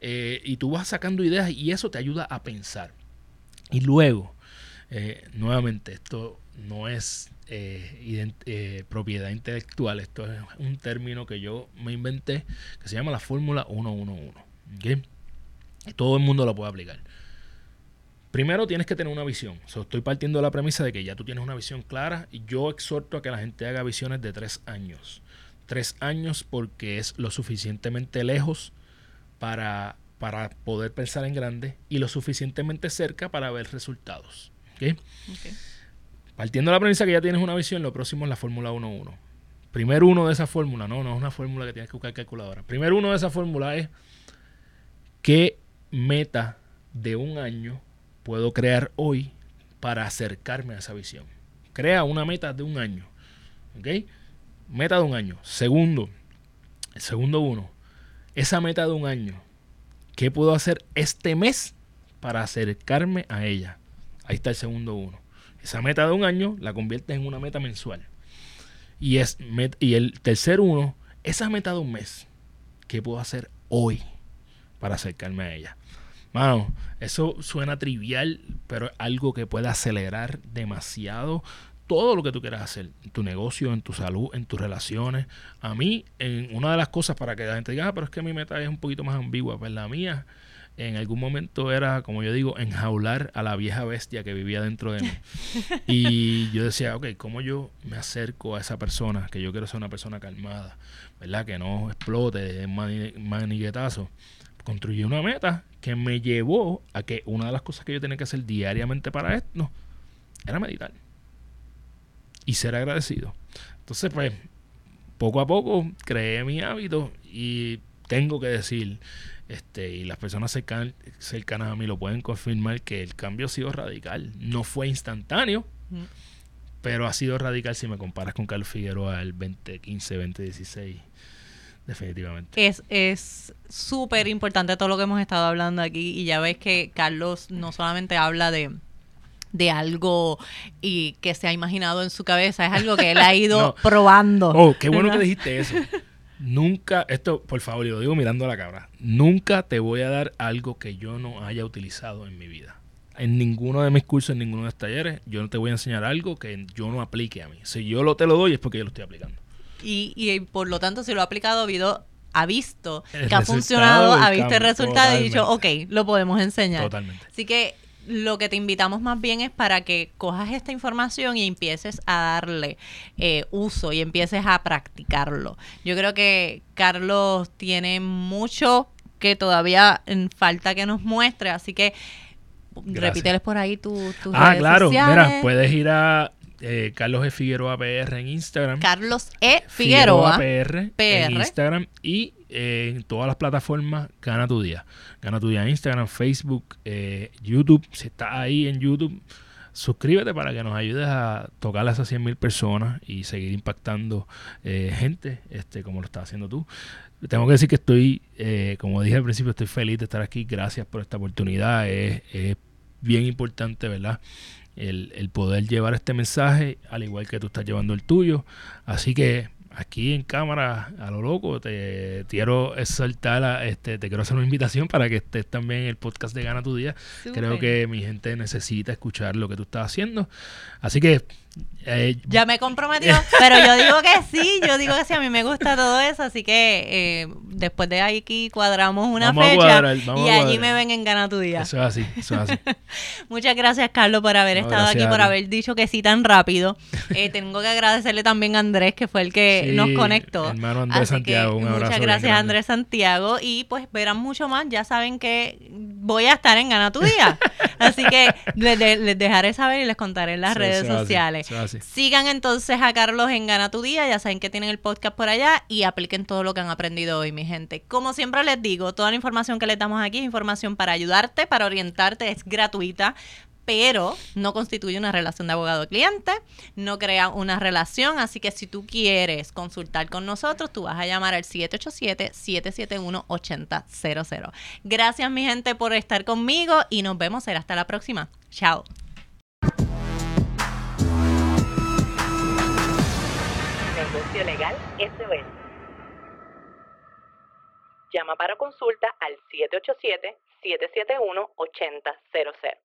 Eh, y tú vas sacando ideas y eso te ayuda a pensar. Y luego, eh, nuevamente, esto no es propiedad intelectual, esto es un término que yo me inventé que se llama la fórmula 111. ¿okay? Todo el mundo lo puede aplicar. Primero tienes que tener una visión. estoy partiendo de la premisa de que ya tú tienes una visión clara y yo exhorto a que la gente haga visiones de tres años. Tres años porque es lo suficientemente lejos para para poder pensar en grande y lo suficientemente cerca para ver resultados. Partiendo de la premisa que ya tienes una visión, lo próximo es la Fórmula 1-1. Primer uno de esa fórmula, no, no es una fórmula que tienes que buscar calculadora. Primer uno de esa fórmula es qué meta de un año puedo crear hoy para acercarme a esa visión. Crea una meta de un año. ¿Ok? Meta de un año. Segundo, segundo uno, esa meta de un año, ¿qué puedo hacer este mes para acercarme a ella? Ahí está el segundo uno. Esa meta de un año la conviertes en una meta mensual. Y, es y el tercer uno, esa meta de un mes, ¿qué puedo hacer hoy para acercarme a ella? Mano, eso suena trivial, pero es algo que puede acelerar demasiado todo lo que tú quieras hacer, en tu negocio, en tu salud, en tus relaciones. A mí, en una de las cosas para que la gente diga, ah, pero es que mi meta es un poquito más ambigua, pues la mía en algún momento era, como yo digo, enjaular a la vieja bestia que vivía dentro de mí. y yo decía, ok, ¿cómo yo me acerco a esa persona? Que yo quiero ser una persona calmada, ¿verdad? Que no explote en maniguetazo. Construí una meta que me llevó a que una de las cosas que yo tenía que hacer diariamente para esto era meditar y ser agradecido. Entonces, pues, poco a poco creé mi hábito y tengo que decir, este, y las personas cercanas a mí lo pueden confirmar, que el cambio ha sido radical. No fue instantáneo, pero ha sido radical si me comparas con Carlos Figueroa el 2015, 2016. Definitivamente. Es súper importante todo lo que hemos estado hablando aquí y ya ves que Carlos no solamente habla de de algo y que se ha imaginado en su cabeza, es algo que él ha ido probando. Oh, qué bueno que dijiste eso. Nunca, esto por favor, y lo digo mirando a la cabra, nunca te voy a dar algo que yo no haya utilizado en mi vida. En ninguno de mis cursos, en ninguno de los talleres, yo no te voy a enseñar algo que yo no aplique a mí. Si yo lo te lo doy es porque yo lo estoy aplicando. Y, y por lo tanto, si lo ha aplicado, habido ha visto que ha funcionado, ha visto el resultado y dicho, ok, lo podemos enseñar. Totalmente. Así que lo que te invitamos más bien es para que cojas esta información y empieces a darle eh, uso y empieces a practicarlo. Yo creo que Carlos tiene mucho que todavía falta que nos muestre, así que repíteles por ahí tu, tus ah, claro, mira, puedes ir a eh, Carlos E. Figueroa PR en Instagram. Carlos E. Figueroa, PR, en Instagram y eh, en todas las plataformas Gana tu Día. Gana tu Día en Instagram, Facebook, eh, YouTube. Si estás ahí en YouTube, suscríbete para que nos ayudes a tocar a esas 100 mil personas y seguir impactando gente este como lo estás haciendo tú. Tengo que decir que estoy, como dije al principio, estoy feliz de estar aquí. Gracias por esta oportunidad. es bien importante, ¿verdad? El, el poder llevar este mensaje, al igual que tú estás llevando el tuyo. Así que aquí en cámara, a lo loco, te quiero exaltar, este, te quiero hacer una invitación para que estés también en el podcast de Gana tu Día. Creo que mi gente necesita escuchar lo que tú estás haciendo. Así que eh, ya me comprometió, pero yo digo que sí, yo digo que sí, a mí me gusta todo eso, así que eh, después de aquí cuadramos una fecha y allí me ven en Gana tu Día. Eso es así, eso es así. Muchas gracias, Carlos, por haber estado aquí, por haber dicho que sí tan rápido. Eh, tengo que agradecerle también a Andrés, que fue el que nos conectó. Hermano Andrés Santiago, un abrazo. Muchas gracias, Andrés Santiago, y pues verán mucho más, ya saben que voy a estar en Gana tu Día, así que les, dejaré saber y les contaré en las redes sociales. Sigan entonces a Carlos en Gana tu Día, ya saben que tienen el podcast por allá y apliquen todo lo que han aprendido hoy, mi gente. Como siempre les digo, toda la información que les damos aquí es información para ayudarte, para orientarte, es gratuita pero no constituye una relación de abogado-cliente, no crea una relación, así que si tú quieres consultar con nosotros, tú vas a llamar al 787-771-8000. Gracias mi gente por estar conmigo y nos vemos hasta la próxima. Chao. legal SOS. Llama para consulta al 787-771-8000.